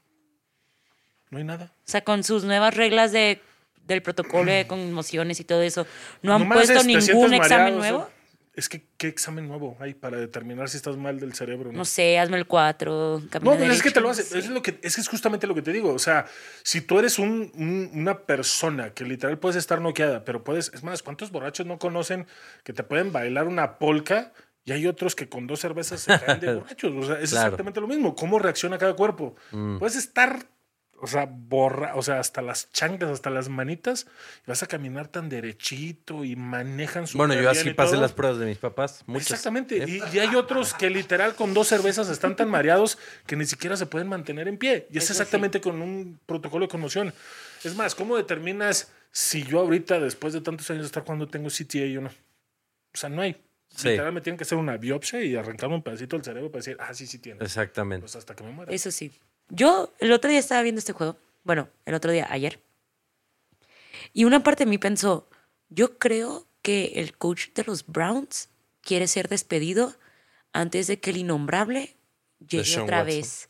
No hay nada. O sea, con sus nuevas reglas de, del protocolo de conmociones y todo eso, ¿no han Nomás puesto es- te ningún sientes examen mareado, o sea, nuevo? Es que, ¿qué examen nuevo hay para determinar si estás mal del cerebro? No sé, hazme el 4, No, pero es que te lo hace. Es, lo que, es que es justamente lo que te digo. O sea, si tú eres un- un- una persona que literal puedes estar noqueada, pero puedes. Es más, ¿cuántos borrachos no conocen que te pueden bailar una polca? Y hay otros que con dos cervezas se caen de (laughs) borrachos. O sea, es Claro. exactamente lo mismo. ¿Cómo reacciona cada cuerpo? Mm. Puedes estar, o sea, borra, o sea, hasta las chanclas, hasta las manitas, y vas a caminar tan derechito y manejan su Bueno, yo así pasé las pruebas de mis papás. Muchos. Exactamente. ¿Eh? Y, y hay otros que literal con dos cervezas están tan mareados que ni siquiera se pueden mantener en pie. Y es exactamente con un protocolo de conmoción. Es más, ¿cómo determinas si yo ahorita, después de tantos años de estar jugando, tengo CTA o no? O sea, no hay. Sí. Literal me tienen que hacer una biopsia y arrancarme un pedacito del cerebro para decir, ah, sí, sí tiene. Exactamente. Pues hasta que me muera. Eso sí. Yo el otro día estaba viendo este juego. Bueno, el otro día, ayer. Y una parte de mí pensó, yo creo que el coach de los Browns quiere ser despedido antes de que el innombrable llegue otra Watson. vez.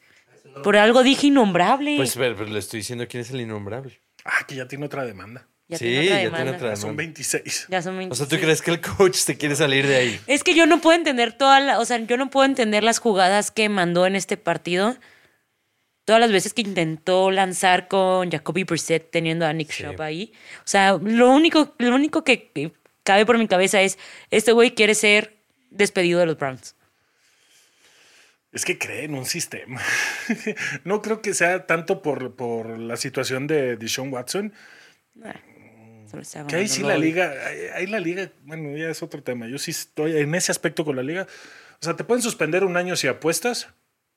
Por algo dije innombrable. Pues pero, pero le estoy diciendo quién es el innombrable. Ah, que ya tiene otra demanda. ya sí, tiene otra ya tiene demanda. otra Ya son demanda. 26. Ya son O sea, ¿tú 26. crees que el coach se quiere salir de ahí? Es que yo no puedo entender toda la, o sea, yo no puedo entender las jugadas que mandó en este partido. Todas las veces que intentó lanzar con Jacoby Brissett teniendo a Nick Sí. Chubb ahí. O sea, lo único, lo único que que cabe por mi cabeza es, este güey quiere ser despedido de los Browns. Es que cree en un sistema. (laughs) no creo que sea tanto por, por la situación de Deshaun Watson. Que ahí sí la liga, ahí, ahí la liga, bueno, ya es otro tema. Yo sí estoy en ese aspecto con la liga. O sea, te pueden suspender un año si apuestas,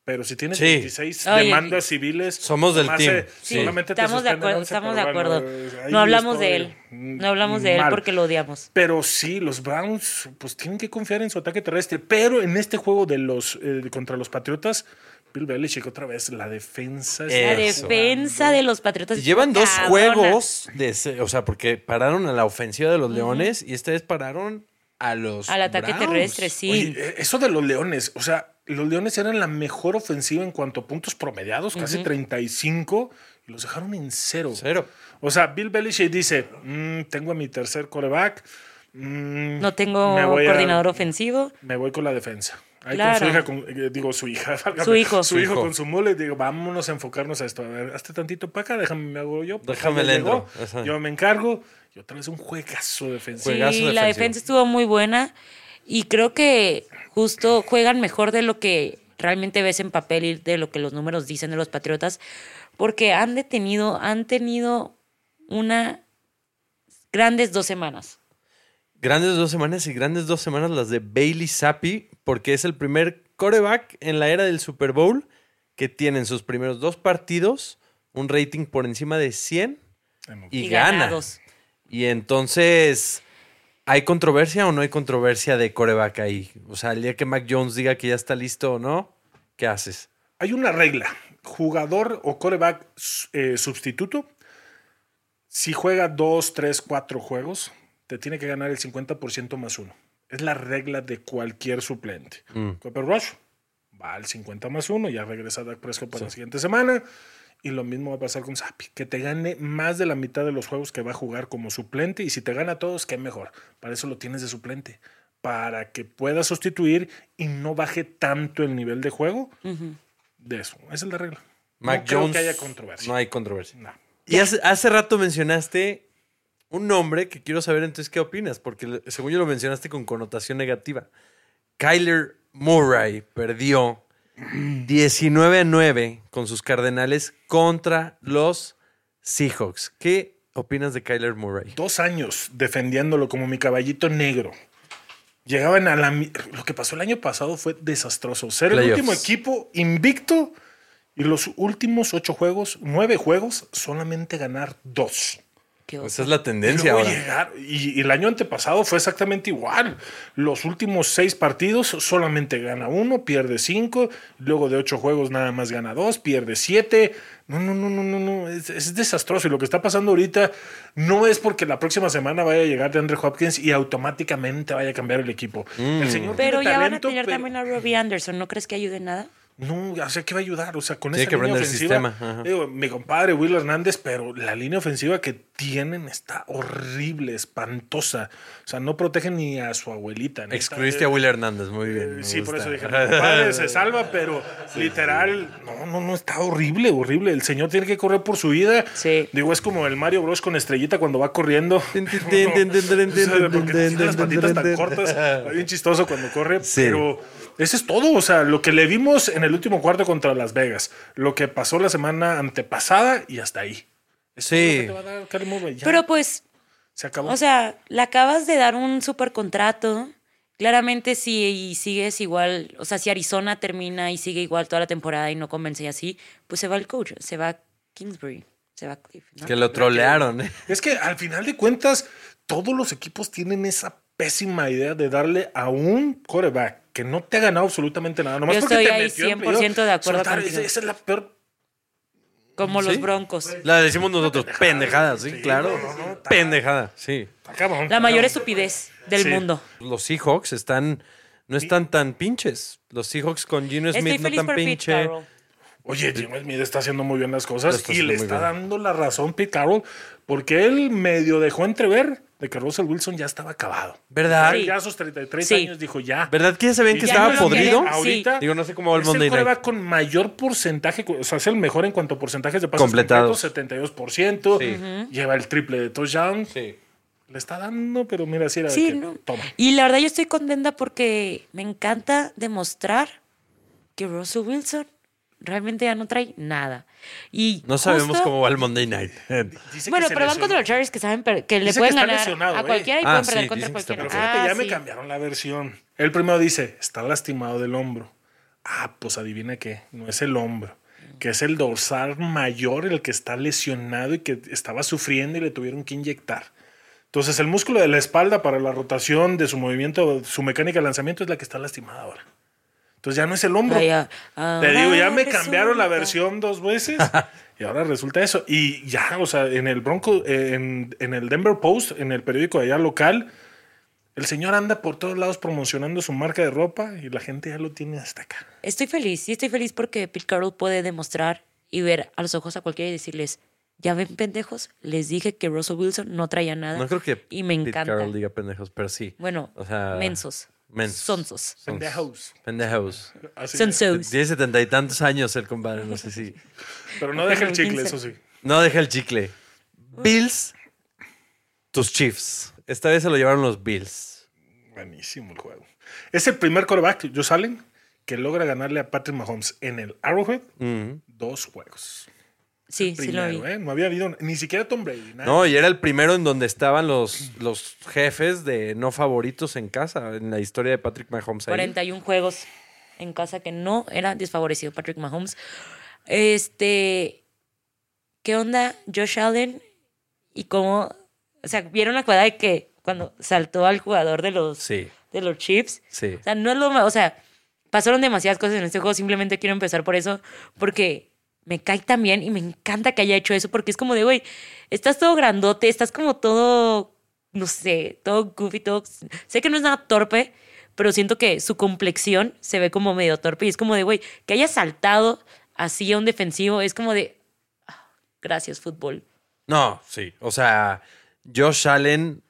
pero si tienes Sí. 26 Oye, demandas civiles. Somos del team. se- Sí, solamente te estamos de suspenden acuerdo, 11, estamos de bueno, acuerdo. ahí no hablamos de él. mm, No hablamos de él mal. porque lo odiamos. Pero sí, los Browns pues tienen que confiar en su ataque terrestre. Pero en este juego de los eh, contra los Patriotas, Bill Belichick otra vez, la defensa. La está Eso. defensa de los Patriotas. Y llevan dos cabrona. juegos, de, ese- o sea, porque pararon a la ofensiva de los Leones y esta vez pararon a los Al ataque Browns. terrestre, sí. Oye, eh, eso de los Leones, o sea, los Leones eran la mejor ofensiva en cuanto a puntos promediados, casi 35, y los dejaron en cero. Cero. O sea, Bill Belichick dice, "Mm, tengo a mi tercer coreback. mm, No tengo voy a- coordinador ofensivo. Me voy con la defensa. Ahí Claro. con su hija, con- eh, digo su hija, válgame, Su hijo. su Su hijo hijo. con su mole, digo, vámonos a enfocarnos a esto. A ver, hazte tantito para acá, déjame me hago yo. papá Déjame le entro. Yo me encargo. Y otra vez un juegazo defensivo. Juegazo Sí, la defensivo. defensa estuvo muy buena y creo que justo juegan mejor de lo que realmente ves en papel y de lo que los números dicen de los Patriotas, porque han detenido, han tenido una grandes dos semanas. Grandes dos semanas y grandes dos semanas las de Bailey Zappi, porque es el primer coreback en la era del Super Bowl que tiene en sus primeros dos partidos un rating por encima de 100 y, Y gana. ganados. Y entonces, ¿hay controversia o no hay controversia de coreback ahí? O sea, el día que Mac Jones diga que ya está listo o no, ¿qué haces? Hay una regla. Jugador o coreback eh, sustituto, si juega dos, tres, cuatro juegos, te tiene que ganar el 50% más uno. Es la regla de cualquier suplente. Mm. Cooper Rush va al 50 más uno, ya regresa Dak Prescott para la siguiente semana. Y lo mismo va a pasar con Zappi, que te gane más de la mitad de los juegos que va a jugar como suplente. Y si te gana a todos, qué mejor. Para eso lo tienes de suplente. Para que pueda sustituir y no baje tanto el nivel de juego de eso. Esa es la regla. Mac no creo Jones. que haya controversia. No hay controversia. No. Y hace, hace rato mencionaste un nombre que quiero saber entonces qué opinas, porque según yo lo mencionaste con connotación negativa. Kyler Murray perdió 19 a 9 con sus Cardenales contra los Seahawks. ¿Qué opinas de Kyler Murray? Dos años defendiéndolo como mi caballito negro. Llegaban a la... Lo que pasó el año pasado fue desastroso. Ser el último equipo invicto Y los últimos ocho juegos, nueve juegos, solamente ganar dos. Qué Esa es la tendencia ahora. llegar- y, y el año antepasado fue exactamente igual. Los últimos seis partidos solamente gana uno, pierde cinco. Luego de ocho juegos nada más gana dos, pierde siete. No, no, no, no, no, no. Es, es desastroso. Y lo que está pasando ahorita no es porque la próxima semana vaya a llegar de Andre Hopkins y automáticamente vaya a cambiar el equipo. El señor Pero ya van a tener pero- también a Robbie Anderson. ¿No crees que ayude en nada? No, o sea, ¿qué va a ayudar? O sea, con Tiene esa que línea el ofensiva. sistema, ajá. digo, mi compadre Will Hernández, pero la línea ofensiva que tienen está horrible, espantosa. O sea, no protegen ni a su abuelita. neta. Excluiste a Will Hernández, muy bien. Eh, Sí, por eso dije, mi compadre se salva, pero (laughs) literal, no, no, no, está horrible, horrible. El señor tiene que correr por su vida. Sí. Digo, es como el Mario Bros con estrellita cuando va corriendo. Porque tiene las patitas tan cortas, está bien chistoso cuando corre, Sí. pero eso es todo, o sea, lo que le vimos en el último cuarto contra Las Vegas, lo que pasó la semana antepasada y hasta ahí. Eso es lo Sí. que te va a dar Kyler Murray, ya, Pero pues, se acabó. o sea, le acabas de dar un super contrato. Claramente si sigues igual, o sea, si Arizona termina y sigue igual toda la temporada y no convence y así, pues se va el coach, se va Kingsbury, se va Cliff. ¿no? Que lo trolearon, ¿eh? Es que al final de cuentas, todos los equipos tienen esa pésima idea de darle a un coreback que no te ha ganado absolutamente nada. Nomás Yo porque estoy te ahí metió en 100% playoff, de acuerdo soltar, contigo. Esa esa es la peor. Como ¿Sí? los Broncos. La decimos nosotros, pendejada, sí, Sí, claro. no, no, no, está- pendejada, sí. La mayor estupidez del Sí. mundo. Los Seahawks están, no están tan pinches. Los Seahawks con Gino Estoy Smith no tan pinche. Oye, Jimmy Smith está haciendo muy bien las cosas está y le está bien. dando la razón Pete Carroll porque él medio dejó entrever de que Russell Wilson ya estaba acabado. ¿Verdad? Ya a sus 33 Sí. años dijo ya. ¿Verdad que ya se ven que Ya estaba no podrido? quieren. Ahorita Digo, no sé cómo va el es Monday el con mayor porcentaje, o sea, es el mejor en cuanto a porcentajes de pases Completados. completos, 72%. Sí. Lleva el triple de touchdown. Sí. Le está dando, pero mira, si era de Sí, que, no. toma. Y la verdad yo estoy contenta porque me encanta demostrar que Russell Wilson realmente ya no trae nada. Y No sabemos justo- cómo va el Monday Night. Dice Bueno, pero van contra los Chargers que saben que le Dice pueden ganar a eh. cualquiera y Ah, pueden sí, perder contra cualquiera. Pero fíjate, Ah, ya me cambiaron la versión. El primero dice, está lastimado del hombro. Ah, pues adivina qué, no es el hombro, que es el dorsal mayor el que está lesionado y que estaba sufriendo y le tuvieron que inyectar. Entonces el músculo de la espalda para la rotación de su movimiento, su mecánica de lanzamiento es la que está lastimada ahora. Entonces ya no es el hombro. Ay, ah, Te digo, ya me cambiaron la versión dos veces y ahora resulta eso. Y ya, o sea, en el Bronco, eh, en, en el Denver Post, en el periódico de allá local, el señor anda por todos lados promocionando su marca de ropa y la gente ya lo tiene hasta acá. Estoy feliz, y estoy feliz porque Pete Carroll puede demostrar y ver a los ojos a cualquiera y decirles, ya ven pendejos, les dije que Russell Wilson no traía nada. No creo que y me Pete encanta. Carroll diga pendejos, pero sí. Bueno, O sea, mensos. Mensos. Sonsos. Sons. Pendejos. Pendejos. Así Sonsos. Tiene setenta y tantos años el compadre, no sé si. Pero no deja el chicle, eso sí. No deja el chicle. Bills, tus Chiefs. Esta vez se lo llevaron los Bills. Buenísimo el juego. Es el primer quarterback, Josh Allen, que logra ganarle a Patrick Mahomes en el Arrowhead Mm. dos juegos. Sí, sí lo Primero, vi. ¿eh? No había habido ni siquiera Tom Brady. nada. No, y era el primero en donde estaban los, los jefes de no favoritos en casa, en la historia de Patrick Mahomes. ahí. 41 juegos en casa que no era desfavorecido Patrick Mahomes. Este, ¿qué onda Josh Allen? Y cómo, o sea, vieron la jugada de que cuando saltó al jugador de los, Sí, de los Chiefs. sí. O sea, no es lo ma- o sea, pasaron demasiadas cosas en este juego, simplemente quiero empezar por eso, porque me cae tan bien y me encanta que haya hecho eso, porque es como de, güey, estás todo grandote, estás como todo, no sé, todo goofy, todo... Sé que no es nada torpe, pero siento que su complexión se ve como medio torpe y es como de, güey, que haya saltado así a un defensivo, es como de, ah, gracias fútbol. No, sí. O sea, Josh Allen,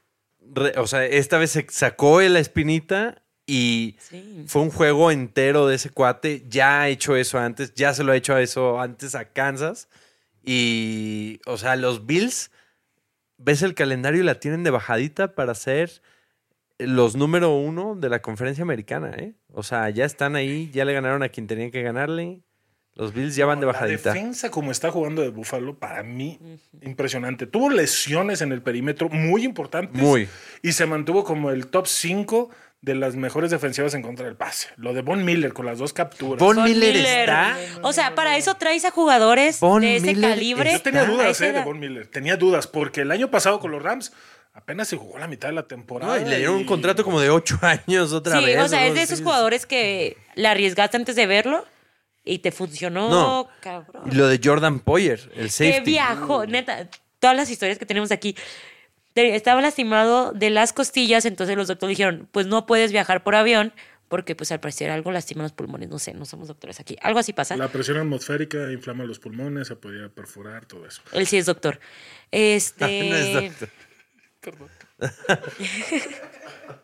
o sea, esta vez se sacó la espinita y Sí. fue un juego entero de ese cuate. Ya ha hecho eso antes, ya se lo ha hecho eso antes a Kansas. Y, o sea, los Bills, ves el calendario y la tienen de bajadita para ser los número uno de la conferencia americana, ¿eh? O sea, ya están ahí, ya le ganaron a quien tenían que ganarle. Los Bills ya van de La bajadita. defensa como está jugando de Buffalo, para mí, impresionante. Tuvo lesiones en el perímetro muy importantes. Muy. Y se mantuvo como el top 5 de las mejores defensivas en contra del pase. Lo de Von Miller con las dos capturas. Von Von Miller, Miller. está. O sea, para eso traes a jugadores Von de ese Miller calibre. Yo tenía dudas eh, de. Von Miller. Tenía dudas porque el año pasado con los Rams apenas se jugó la mitad de la temporada. No, y le dieron un contrato como de ocho (laughs) años otra Sí, vez. o sea, es de Sí, esos jugadores que la arriesgaste antes de verlo y te funcionó, No. cabrón. Y lo de Jordan Poyer, el Que safety. viajó, neta, todas las historias que tenemos aquí. Estaba lastimado de las costillas, entonces los doctores dijeron, pues no puedes viajar por avión porque pues al parecer algo lastima los pulmones, no sé, no somos doctores aquí. Algo así pasa. La presión atmosférica inflama los pulmones, se podía perforar, todo eso. Él sí es doctor. Este... (laughs) No es doctor. Perdón. (laughs)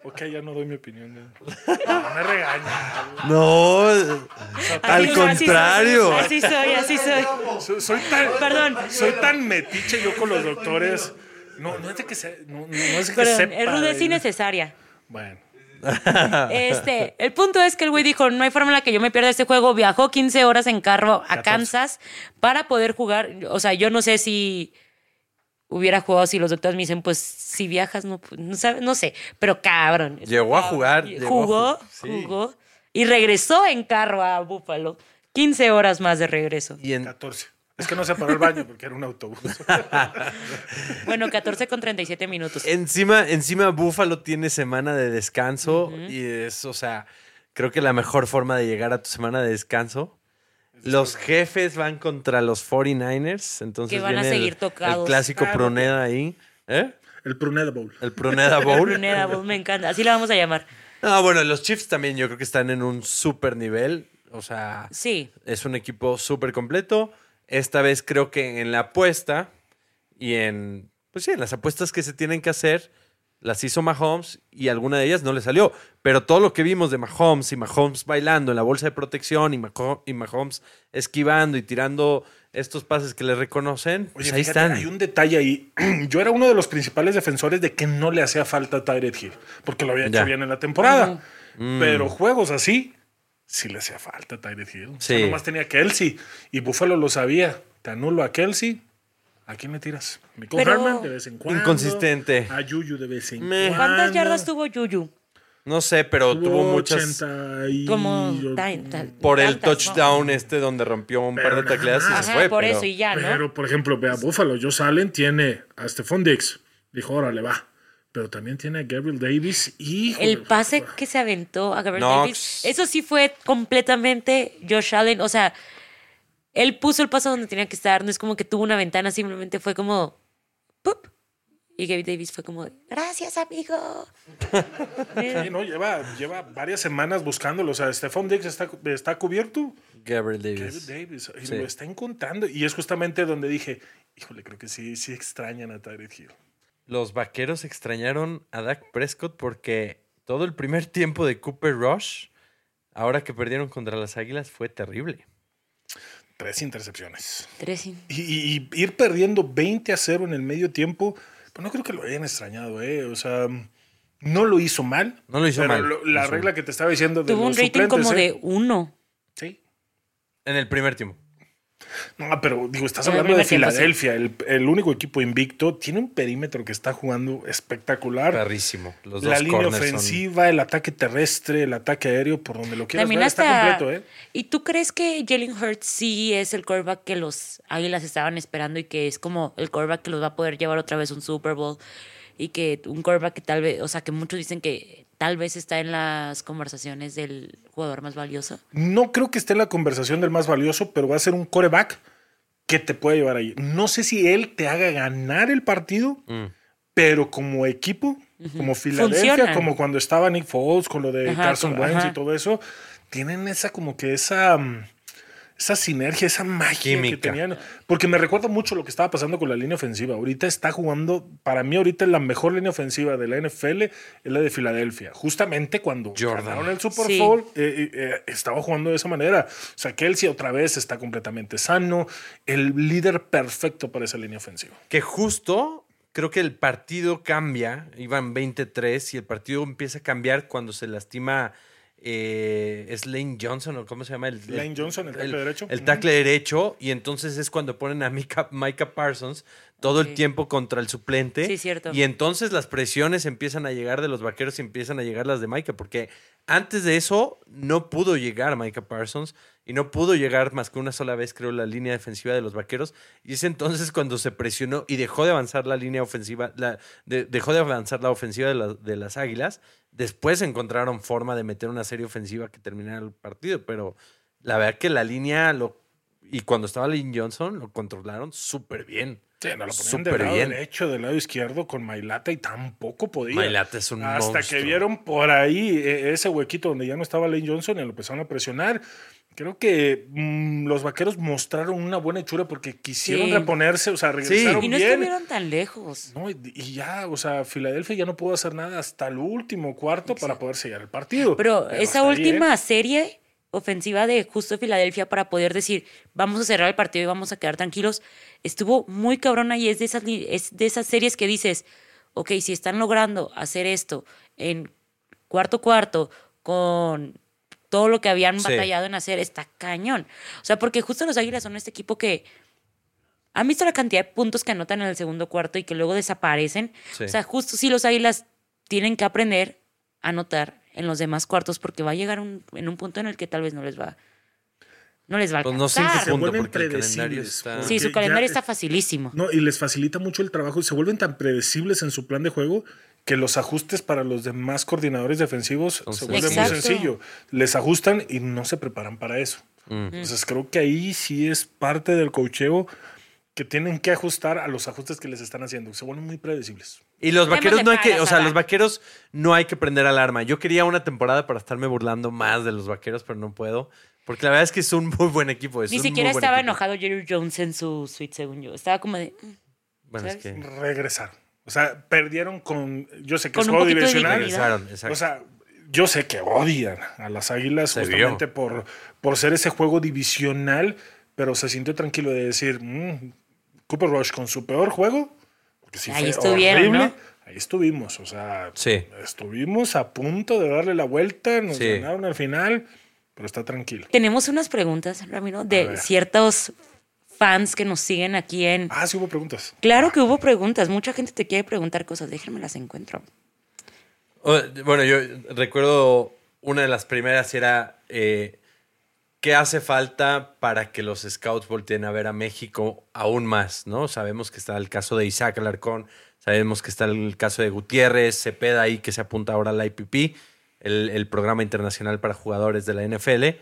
ok, ya no doy mi opinión. ya. No me regaña. No, al así contrario. soy, Así soy, así soy. Soy, soy tan, Perdón. Soy tan metiche yo con los doctores. No, no es de que se, no, no es de que Perdón, sepa. es rudeza de- innecesaria. Bueno. Este, el punto es que el güey dijo, no hay forma en la que yo me pierda este juego. Viajó 15 horas en carro a 14. Kansas para poder jugar. O sea, yo no sé si hubiera jugado si los doctores me dicen, pues si viajas, no, pues, no, sabe- no sé. Pero cabrón. Llegó a jugar, llegó a Jugó, ju- sí. jugó. Y regresó en carro a Buffalo. 15 horas más de regreso. Y en, 14. Es que no se paró el baño porque era un autobús. (laughs) Bueno, 14 con 37 minutos. encima, encima Buffalo tiene semana de descanso y es, o sea, creo que la mejor forma de llegar a tu semana de descanso. Los jefes van contra los 49ers, entonces Que van a viene el- seguir tocados. El clásico Ah, Pruneda ahí. ¿Eh? El Pruneda Bowl. El (laughs) Pruneda Bowl, me encanta. Así la vamos a llamar. No, bueno, los Chiefs también yo creo que están en un súper nivel. O sea, Sí. es un equipo súper completo. Esta vez creo que en la apuesta y en, pues sí, en las apuestas que se tienen que hacer, las hizo Mahomes y alguna de ellas no le salió. Pero todo lo que vimos de Mahomes y Mahomes bailando en la bolsa de protección y, Maho- y Mahomes esquivando y tirando estos pases que le reconocen, pues Oye, ahí fíjate, están. hay un detalle ahí. (clears throat) Yo era uno de los principales defensores de que no le hacía falta a Tyreek Hill, porque lo había hecho Ya. bien en la temporada. Pero juegos así, sí le hacía falta a Tyreek Hill. O sea, Sí. nomás tenía Kelsey y Buffalo lo sabía. Te anulo a Kelsey. ¿A quién me tiras? Michael Pero- Harman de vez en cuando. Inconsistente. A Yuyu de vez en Meh. cuando. ¿Cuántas yardas tuvo Yuyu? No sé, pero tuvo muchas... 80 y... Como tan- tan- Por el tantas, ¿no? touchdown este donde rompió un par Pero de tacleadas y se fue. por pero- eso y ya, ¿no? Pero, por ejemplo, ve a Buffalo. Josh Allen tiene a Stephon Diggs. Dijo, órale, va. Pero también tiene a Gabriel Davis y... El pase que se aventó a Gabriel No, Davis, eso sí fue completamente Josh Allen. O sea, él puso el paso donde tenía que estar. No es como que tuvo una ventana, simplemente fue como. ¡pup! Y Gabriel Davis fue como, gracias, amigo. (laughs) Sí, no, lleva, lleva varias semanas buscándolo. O sea, Stephon Diggs está, está cubierto. Gabriel Gabriel Davis. Davis. Y Sí. lo está encontrando. Y es justamente donde dije, híjole, creo que sí, sí extrañan a Tyreek Hill. Los vaqueros extrañaron a Dak Prescott porque todo el primer tiempo de Cooper Rush, ahora que perdieron contra las Águilas, fue terrible. Tres intercepciones. Tres. y- Y, y- y ir perdiendo 20 a 0 en el medio tiempo, pues no creo que lo hayan extrañado, ¿eh? O sea, no lo hizo mal. No lo hizo pero mal. lo- la hizo regla que te estaba diciendo de Tuvo un rating suplentes, como ¿eh? de uno. Sí. En el primer tiempo. No, pero digo, estás hablando de. Filadelfia, el, el único equipo invicto. Tiene un perímetro que está jugando espectacular. Perrísimo. Los La dos línea son- ofensiva, el ataque terrestre, el ataque aéreo, por donde lo quieras También ver, hasta. está completo, ¿eh? ¿Y tú crees que Jalen Hurts sí es el quarterback que los Águilas estaban esperando y que es como el quarterback que los va a poder llevar otra vez a un Super Bowl? Y que un quarterback que tal vez, o sea, que muchos dicen que tal vez está en las conversaciones del jugador más valioso. No creo que esté en la conversación del más valioso, pero va a ser un coreback que te puede llevar ahí. No sé si él te haga ganar el partido, Mm. pero como equipo, como Filadelfia, Funcionan. como cuando estaba Nick Foles con lo de Ajá, Carson Wentz y todo eso, tienen esa como que esa mm, esa sinergia, esa magia Química. que tenían. Porque me recuerda mucho lo que estaba pasando con la línea ofensiva. Ahorita está jugando, para mí ahorita la mejor línea ofensiva de la NFL es la de Filadelfia. Justamente cuando Jordan. ganaron el Super Sí. Bowl, eh, eh, eh, estaba jugando de esa manera. O sea, Kelsey otra vez está completamente sano. El líder perfecto para esa línea ofensiva. Que justo creo que el partido cambia, iban 23 y el partido empieza a cambiar cuando se lastima eh, es Lane Johnson o cómo se llama el Lane Johnson, el tackle derecho. El tackle derecho y entonces es cuando ponen a Micah, Micah Parsons todo el tiempo contra el suplente. Sí, cierto. Y entonces las presiones empiezan a llegar de los vaqueros y empiezan a llegar las de Micah, porque antes de eso no pudo llegar Micah Parsons y no pudo llegar más que una sola vez, creo, la línea defensiva de los vaqueros. Y es entonces cuando se presionó y dejó de avanzar la línea ofensiva, la, de- dejó de avanzar la ofensiva de, la- de las águilas. Después encontraron forma de meter una serie ofensiva que terminara el partido, pero la verdad que la línea lo. Y cuando estaba Lynn Johnson, lo controlaron súper bien. Sí, no lo ponían Súper del lado bien. derecho, del lado izquierdo con Mailata y tampoco podía. Mailata es un Hasta monstruo. que vieron por ahí eh, ese huequito donde ya no estaba Lane Johnson y lo empezaron a presionar. Creo que mm, los vaqueros mostraron una buena hechura porque quisieron Sí. reponerse, o sea, regresaron Y no bien. estuvieron tan lejos. No, y, y ya, o sea, Filadelfia ya no pudo hacer nada hasta el último cuarto para poder sellar el partido. Pero esa ahí, última ¿eh? serie ofensiva de justo Filadelfia para poder decir, vamos a cerrar el partido y vamos a quedar tranquilos, estuvo muy cabrona y es de esas, li- es de esas series que dices, ok, si están logrando hacer esto en cuarto cuarto con todo lo que habían Sí. batallado en hacer, está cañón. O sea, porque justo los Águilas son este equipo que... ¿Han visto la cantidad de puntos que anotan en el segundo cuarto y que luego desaparecen? Sí. O sea, justo si los Águilas tienen que aprender a anotar en los demás cuartos porque va a llegar un- en un punto en el que tal vez no les va no les va a Pues no alcanzar. porque el calendario está... porque Sí, su ya- calendario está facilísimo. No, y les facilita mucho el trabajo y se vuelven tan predecibles en su plan de juego que los ajustes para los demás coordinadores defensivos se Entonces, vuelven muy Exacto. sencillo. Les ajustan y no se preparan para eso. Mm. Entonces creo que ahí sí es parte del cocheo que tienen que ajustar a los ajustes que les están haciendo. Se vuelven muy predecibles. Y los vaqueros no hay que, o sea, los vaqueros no hay que prender alarma. Yo quería una temporada para estarme burlando más de los vaqueros, pero no puedo. Porque la verdad es que es un muy buen equipo. es Ni un siquiera estaba equipo. enojado Jerry Jones en su suite, según yo. Estaba como de. mm, Bueno, es ¿sabes? que Regresaron. O sea, perdieron con. Yo sé que Con es juego dignidad. regresaron, exacto. O sea, yo sé que odian a las águilas Se justamente vio. por, por ser ese juego divisional, pero se sintió tranquilo de decir, "Mm, Cooper Rush con su peor juego, sí Ahí fue estuvieron, horrible, ¿no? ahí estuvimos, o sea, Sí. estuvimos a punto de darle la vuelta, nos Sí. ganaron al final, pero está tranquilo. Tenemos unas preguntas, Ramiro, de ciertos fans que nos siguen aquí en. Ah, sí hubo preguntas. Claro que hubo preguntas. Mucha gente te quiere preguntar cosas. Déjenme las encuentro. Oh, Bueno, yo recuerdo una de las primeras era eh, ¿qué hace falta para que los scouts volteen a ver a México aún más? ¿no? Sabemos que está el caso de Isaac Alarcón, sabemos que está el caso de Gutiérrez, Cepeda ahí que se apunta ahora al IPP, el, el programa internacional para jugadores de la NFL.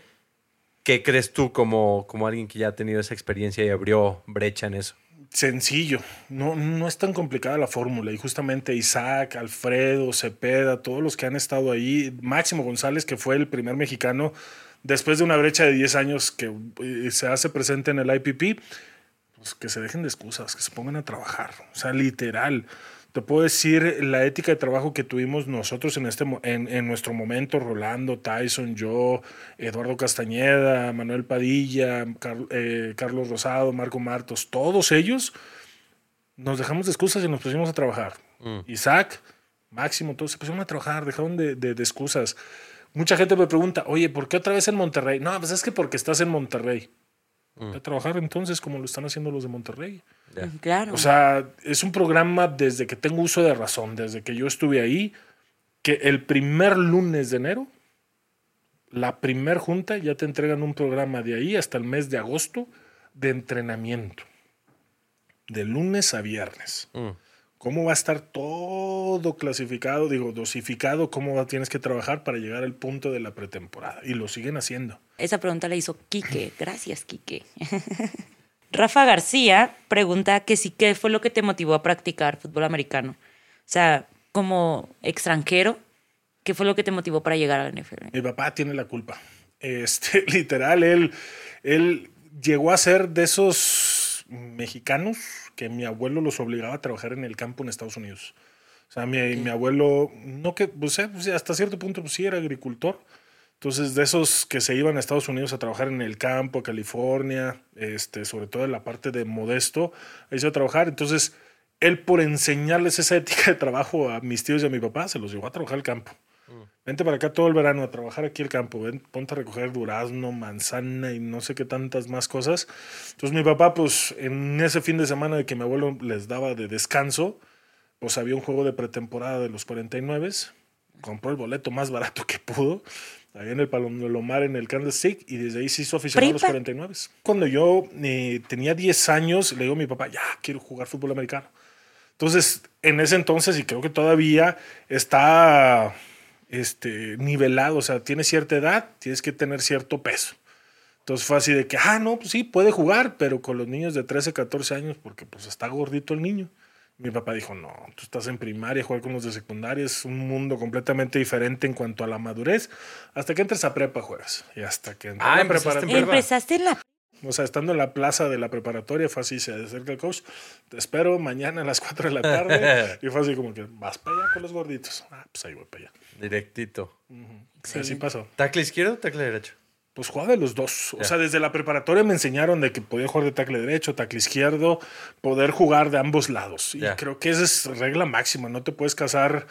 ¿Qué crees tú como, como alguien que ya ha tenido esa experiencia y abrió brecha en eso? Sencillo, no, no es tan complicada la fórmula y justamente Isaac, Alfredo, Cepeda, todos los que han estado ahí, Máximo González, que fue el primer mexicano después de una brecha de 10 años que eh, se hace presente en el IPP, pues que se dejen de excusas, que se pongan a trabajar, o sea, literal. Te puedo decir la ética de trabajo que tuvimos nosotros en, este, en, en nuestro momento, Rolando, Tyson, yo, Eduardo Castañeda, Manuel Padilla, Car- eh, Carlos Rosado, Marco Martos, todos ellos nos dejamos de excusas y nos pusimos a trabajar. Isaac, Máximo, todos se pusieron a trabajar, dejaron de, de- de excusas. Mucha gente me pregunta, oye, ¿por qué otra vez en Monterrey? No, pues es que porque estás en Monterrey. Ve A trabajar entonces como lo están haciendo los de Monterrey. Ya. Claro. O sea, es un programa desde que tengo uso de razón, desde que yo estuve ahí, que el primer lunes de enero, la primer junta, ya te entregan un programa de ahí hasta el mes de agosto de entrenamiento. De lunes a viernes. Mm. ¿Cómo va a estar todo clasificado, digo, dosificado? ¿Cómo tienes que trabajar para llegar al punto de la pretemporada? Y lo siguen haciendo. Esa pregunta la hizo Quique. Gracias, Quique. (laughs) Rafa García pregunta que sí, ¿qué fue lo que te motivó a practicar fútbol americano? O sea, como extranjero, ¿qué fue lo que te motivó para llegar a la NFL? Mi papá tiene la culpa. Este, (laughs) literal, él, él llegó a ser de esos mexicanos que mi abuelo los obligaba a trabajar en el campo en Estados Unidos. O sea, mi, mi abuelo, no que, pues, eh, pues, hasta cierto punto, pues sí, era agricultor. Entonces, de esos que se iban a Estados Unidos a trabajar en el campo, California, este, sobre todo en la parte de Modesto, ahí se iba a trabajar. Entonces, él por enseñarles esa ética de trabajo a mis tíos y a mi papá, se los llevó a trabajar al campo. Vente para acá todo el verano a trabajar aquí el campo. Ven, ponte a recoger durazno, manzana y no sé qué tantas más cosas. Entonces mi papá, pues en ese fin de semana de que mi abuelo les daba de descanso, pues había un juego de pretemporada de los 49. Compró el boleto más barato que pudo. Ahí en el Palomar, en el City, y desde ahí se hizo aficionado a los Prepa. 49. Cuando yo eh, tenía 10 años, le digo a mi papá, ya quiero jugar fútbol americano. Entonces, en ese entonces, y creo que todavía está este, nivelado, o sea, tiene cierta edad, tienes que tener cierto peso. Entonces fue así de que, ah, no, pues sí, puede jugar, pero con los niños de 13, 14 años, porque pues está gordito el niño. Mi papá dijo, no, tú estás en primaria, jugar con los de secundaria es un mundo completamente diferente en cuanto a la madurez. Hasta que entres a prepa juegas. Y hasta que entres Ah, a en prepa. Empezaste en la... O sea, estando en la plaza de la preparatoria, fue así, se acerca el coach, te espero mañana a las 4 de la tarde. (laughs) y fue así como que, vas para allá con los gorditos. Ah, pues ahí voy para allá. Directito. Así pasó. ¿Tacle izquierdo o tacle derecho? Pues jugaba de los dos. O sea, desde la preparatoria me enseñaron de que podía jugar de tackle derecho, tackle izquierdo, poder jugar de ambos lados. Y creo que esa es regla máxima. No te puedes casar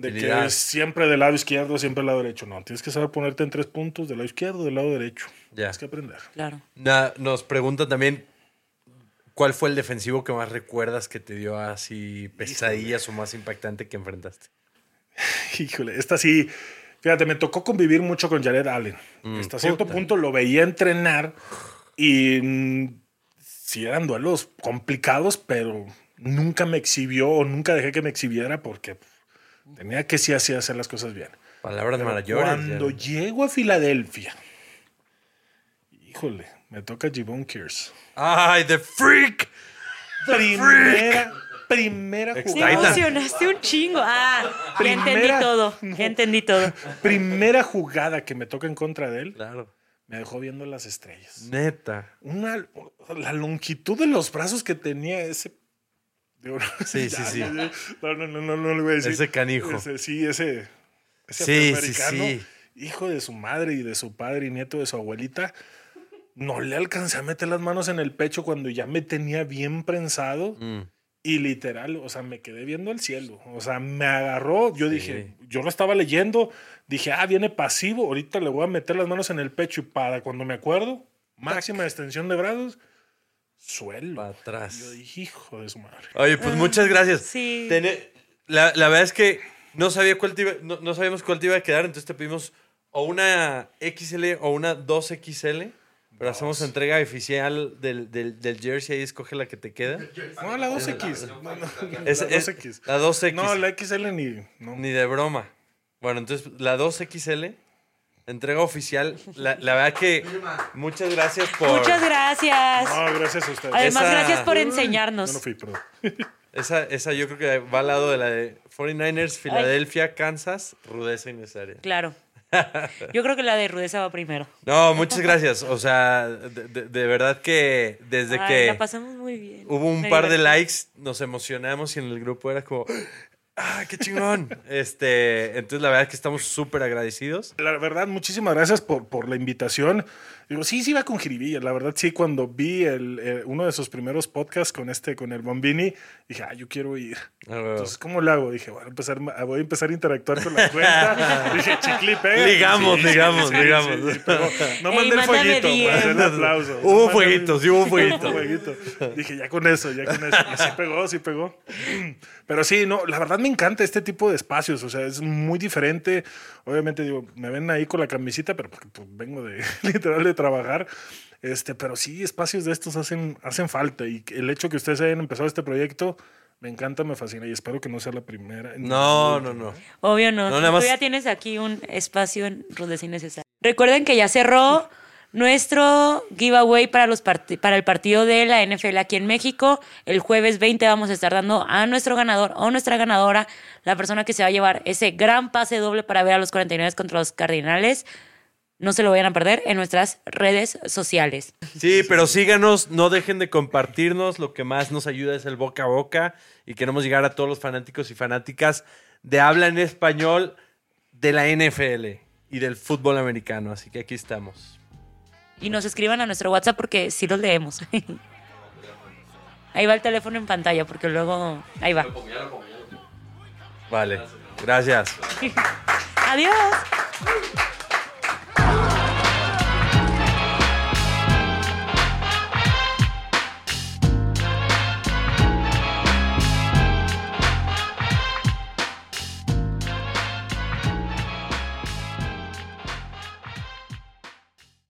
de que es siempre del lado izquierdo, siempre del lado derecho. No, tienes que saber ponerte en tres puntos, del lado izquierdo, del lado derecho. Ya. Tienes que aprender. Claro. Na- nos preguntan también cuál fue el defensivo que más recuerdas que te dio así pesadillas o más impactante que enfrentaste. Híjole, esta sí. Fíjate, me tocó convivir mucho con Jared Allen. Hasta cierto puta. punto lo veía entrenar y mm, sí eran duelos complicados, pero nunca me exhibió o nunca dejé que me exhibiera porque tenía que sí así hacer las cosas bien. Palabras Pero mayores. cuando ya. llego a Filadelfia, híjole, me toca Gibon Kears. ¡Ay, The Freak! Primera, primera Ex Te jugada. emocionaste un chingo. Ah, ya entendí todo. No. Ya entendí todo. Primera jugada que me toca en contra de él, Claro. me dejó viendo las estrellas. Neta. Una, la longitud de los brazos que tenía ese. digo, (laughs) Sí, ya, sí, sí. No, no, no, no, no le voy a decir. Ese canijo. Ese- sí, ese. Ese Sí, afroamericano, sí, sí. hijo de su madre y de su padre y nieto de su abuelita. No le alcancé a meter las manos en el pecho cuando ya me tenía bien prensado. Mm. Y literal, o sea, me quedé viendo el cielo. O sea, me agarró. Yo Sí. dije, yo lo estaba leyendo. Dije, ah, viene pasivo. Ahorita le voy a meter las manos en el pecho. Y para cuando me acuerdo, máxima extensión de brazos, suelo. Pa' atrás. Yo dije, hijo de su madre. Oye, pues muchas gracias. Sí. La, la verdad es que no, sabía cuál te iba- no, no sabíamos cuál te iba a quedar, entonces te pedimos o una XL o una 2XL. Pero hacemos entrega oficial del, del, del jersey y escoge la que te queda. (laughs) No, la 2X. No, no, Es- la es- 2X. la 2X. No, la XL ni. No. Ni de broma. Bueno, entonces la 2XL, entrega oficial. La, la verdad que muchas gracias por... Muchas gracias. No, gracias a ustedes. Además, Esa- gracias por enseñarnos. no fui, perdón. Esa, esa yo creo que va al lado de la de 49ers, Filadelfia, Kansas, rudeza innecesaria. Claro. (laughs) Yo creo que la de rudeza va primero. No, muchas gracias. O sea, de, de- de verdad que desde Ay, que la pasamos muy bien. hubo un Me par de likes, nos emocionamos y en el grupo era como, ¡ah, qué chingón! (laughs) este, entonces la verdad es que estamos súper agradecidos. La verdad, muchísimas gracias por, por la invitación. Digo, sí, sí va con jiribilla. La verdad, sí, cuando vi el, eh, uno de sus primeros podcasts con este, con el Bombini, dije, ah, yo quiero ir. Entonces, ¿cómo lo hago? Dije, voy a empezar, voy a, empezar a interactuar con la cuenta. (laughs) dije, chicli, pega. Ligamos, ligamos, ligamos. pegó. No mandé el fueguito hacer el aplauso. Hubo No mandé- fueguito, sí hubo (laughs) fueguito. fueguito. Dije, ya con eso, ya con eso. Y sí pegó, sí pegó. Pero sí, no, la verdad me encanta este tipo de espacios. O sea, es muy diferente. Obviamente, digo, me ven ahí con la camisita, pero porque pues, vengo de (laughs) literal de trabajar. Este, pero sí, espacios de estos hacen, hacen falta. Y el hecho que ustedes hayan empezado este proyecto, me encanta, me fascina. Y espero que no sea la primera. No, no, no. Obvio no. No, nada más- Tú ya tienes aquí un espacio en Rudeza Innecesaria. Recuerden que ya cerró nuestro giveaway para, los para el partido de la NFL aquí en México. El jueves 20 vamos a estar dando a nuestro ganador o nuestra ganadora, la persona que se va a llevar ese gran pase doble para ver a los 49 contra los Cardinales. No se lo vayan a perder en nuestras redes sociales. Sí, pero síganos, no dejen de compartirnos. Lo que más nos ayuda es el boca a boca y queremos llegar a todos los fanáticos y fanáticas de habla en español de la NFL y del fútbol americano. Así que aquí estamos. Y nos escriban a nuestro WhatsApp porque sí los leemos. (laughs) Ahí va el teléfono en pantalla porque luego... Ahí va. Vale, gracias. (laughs) Adiós.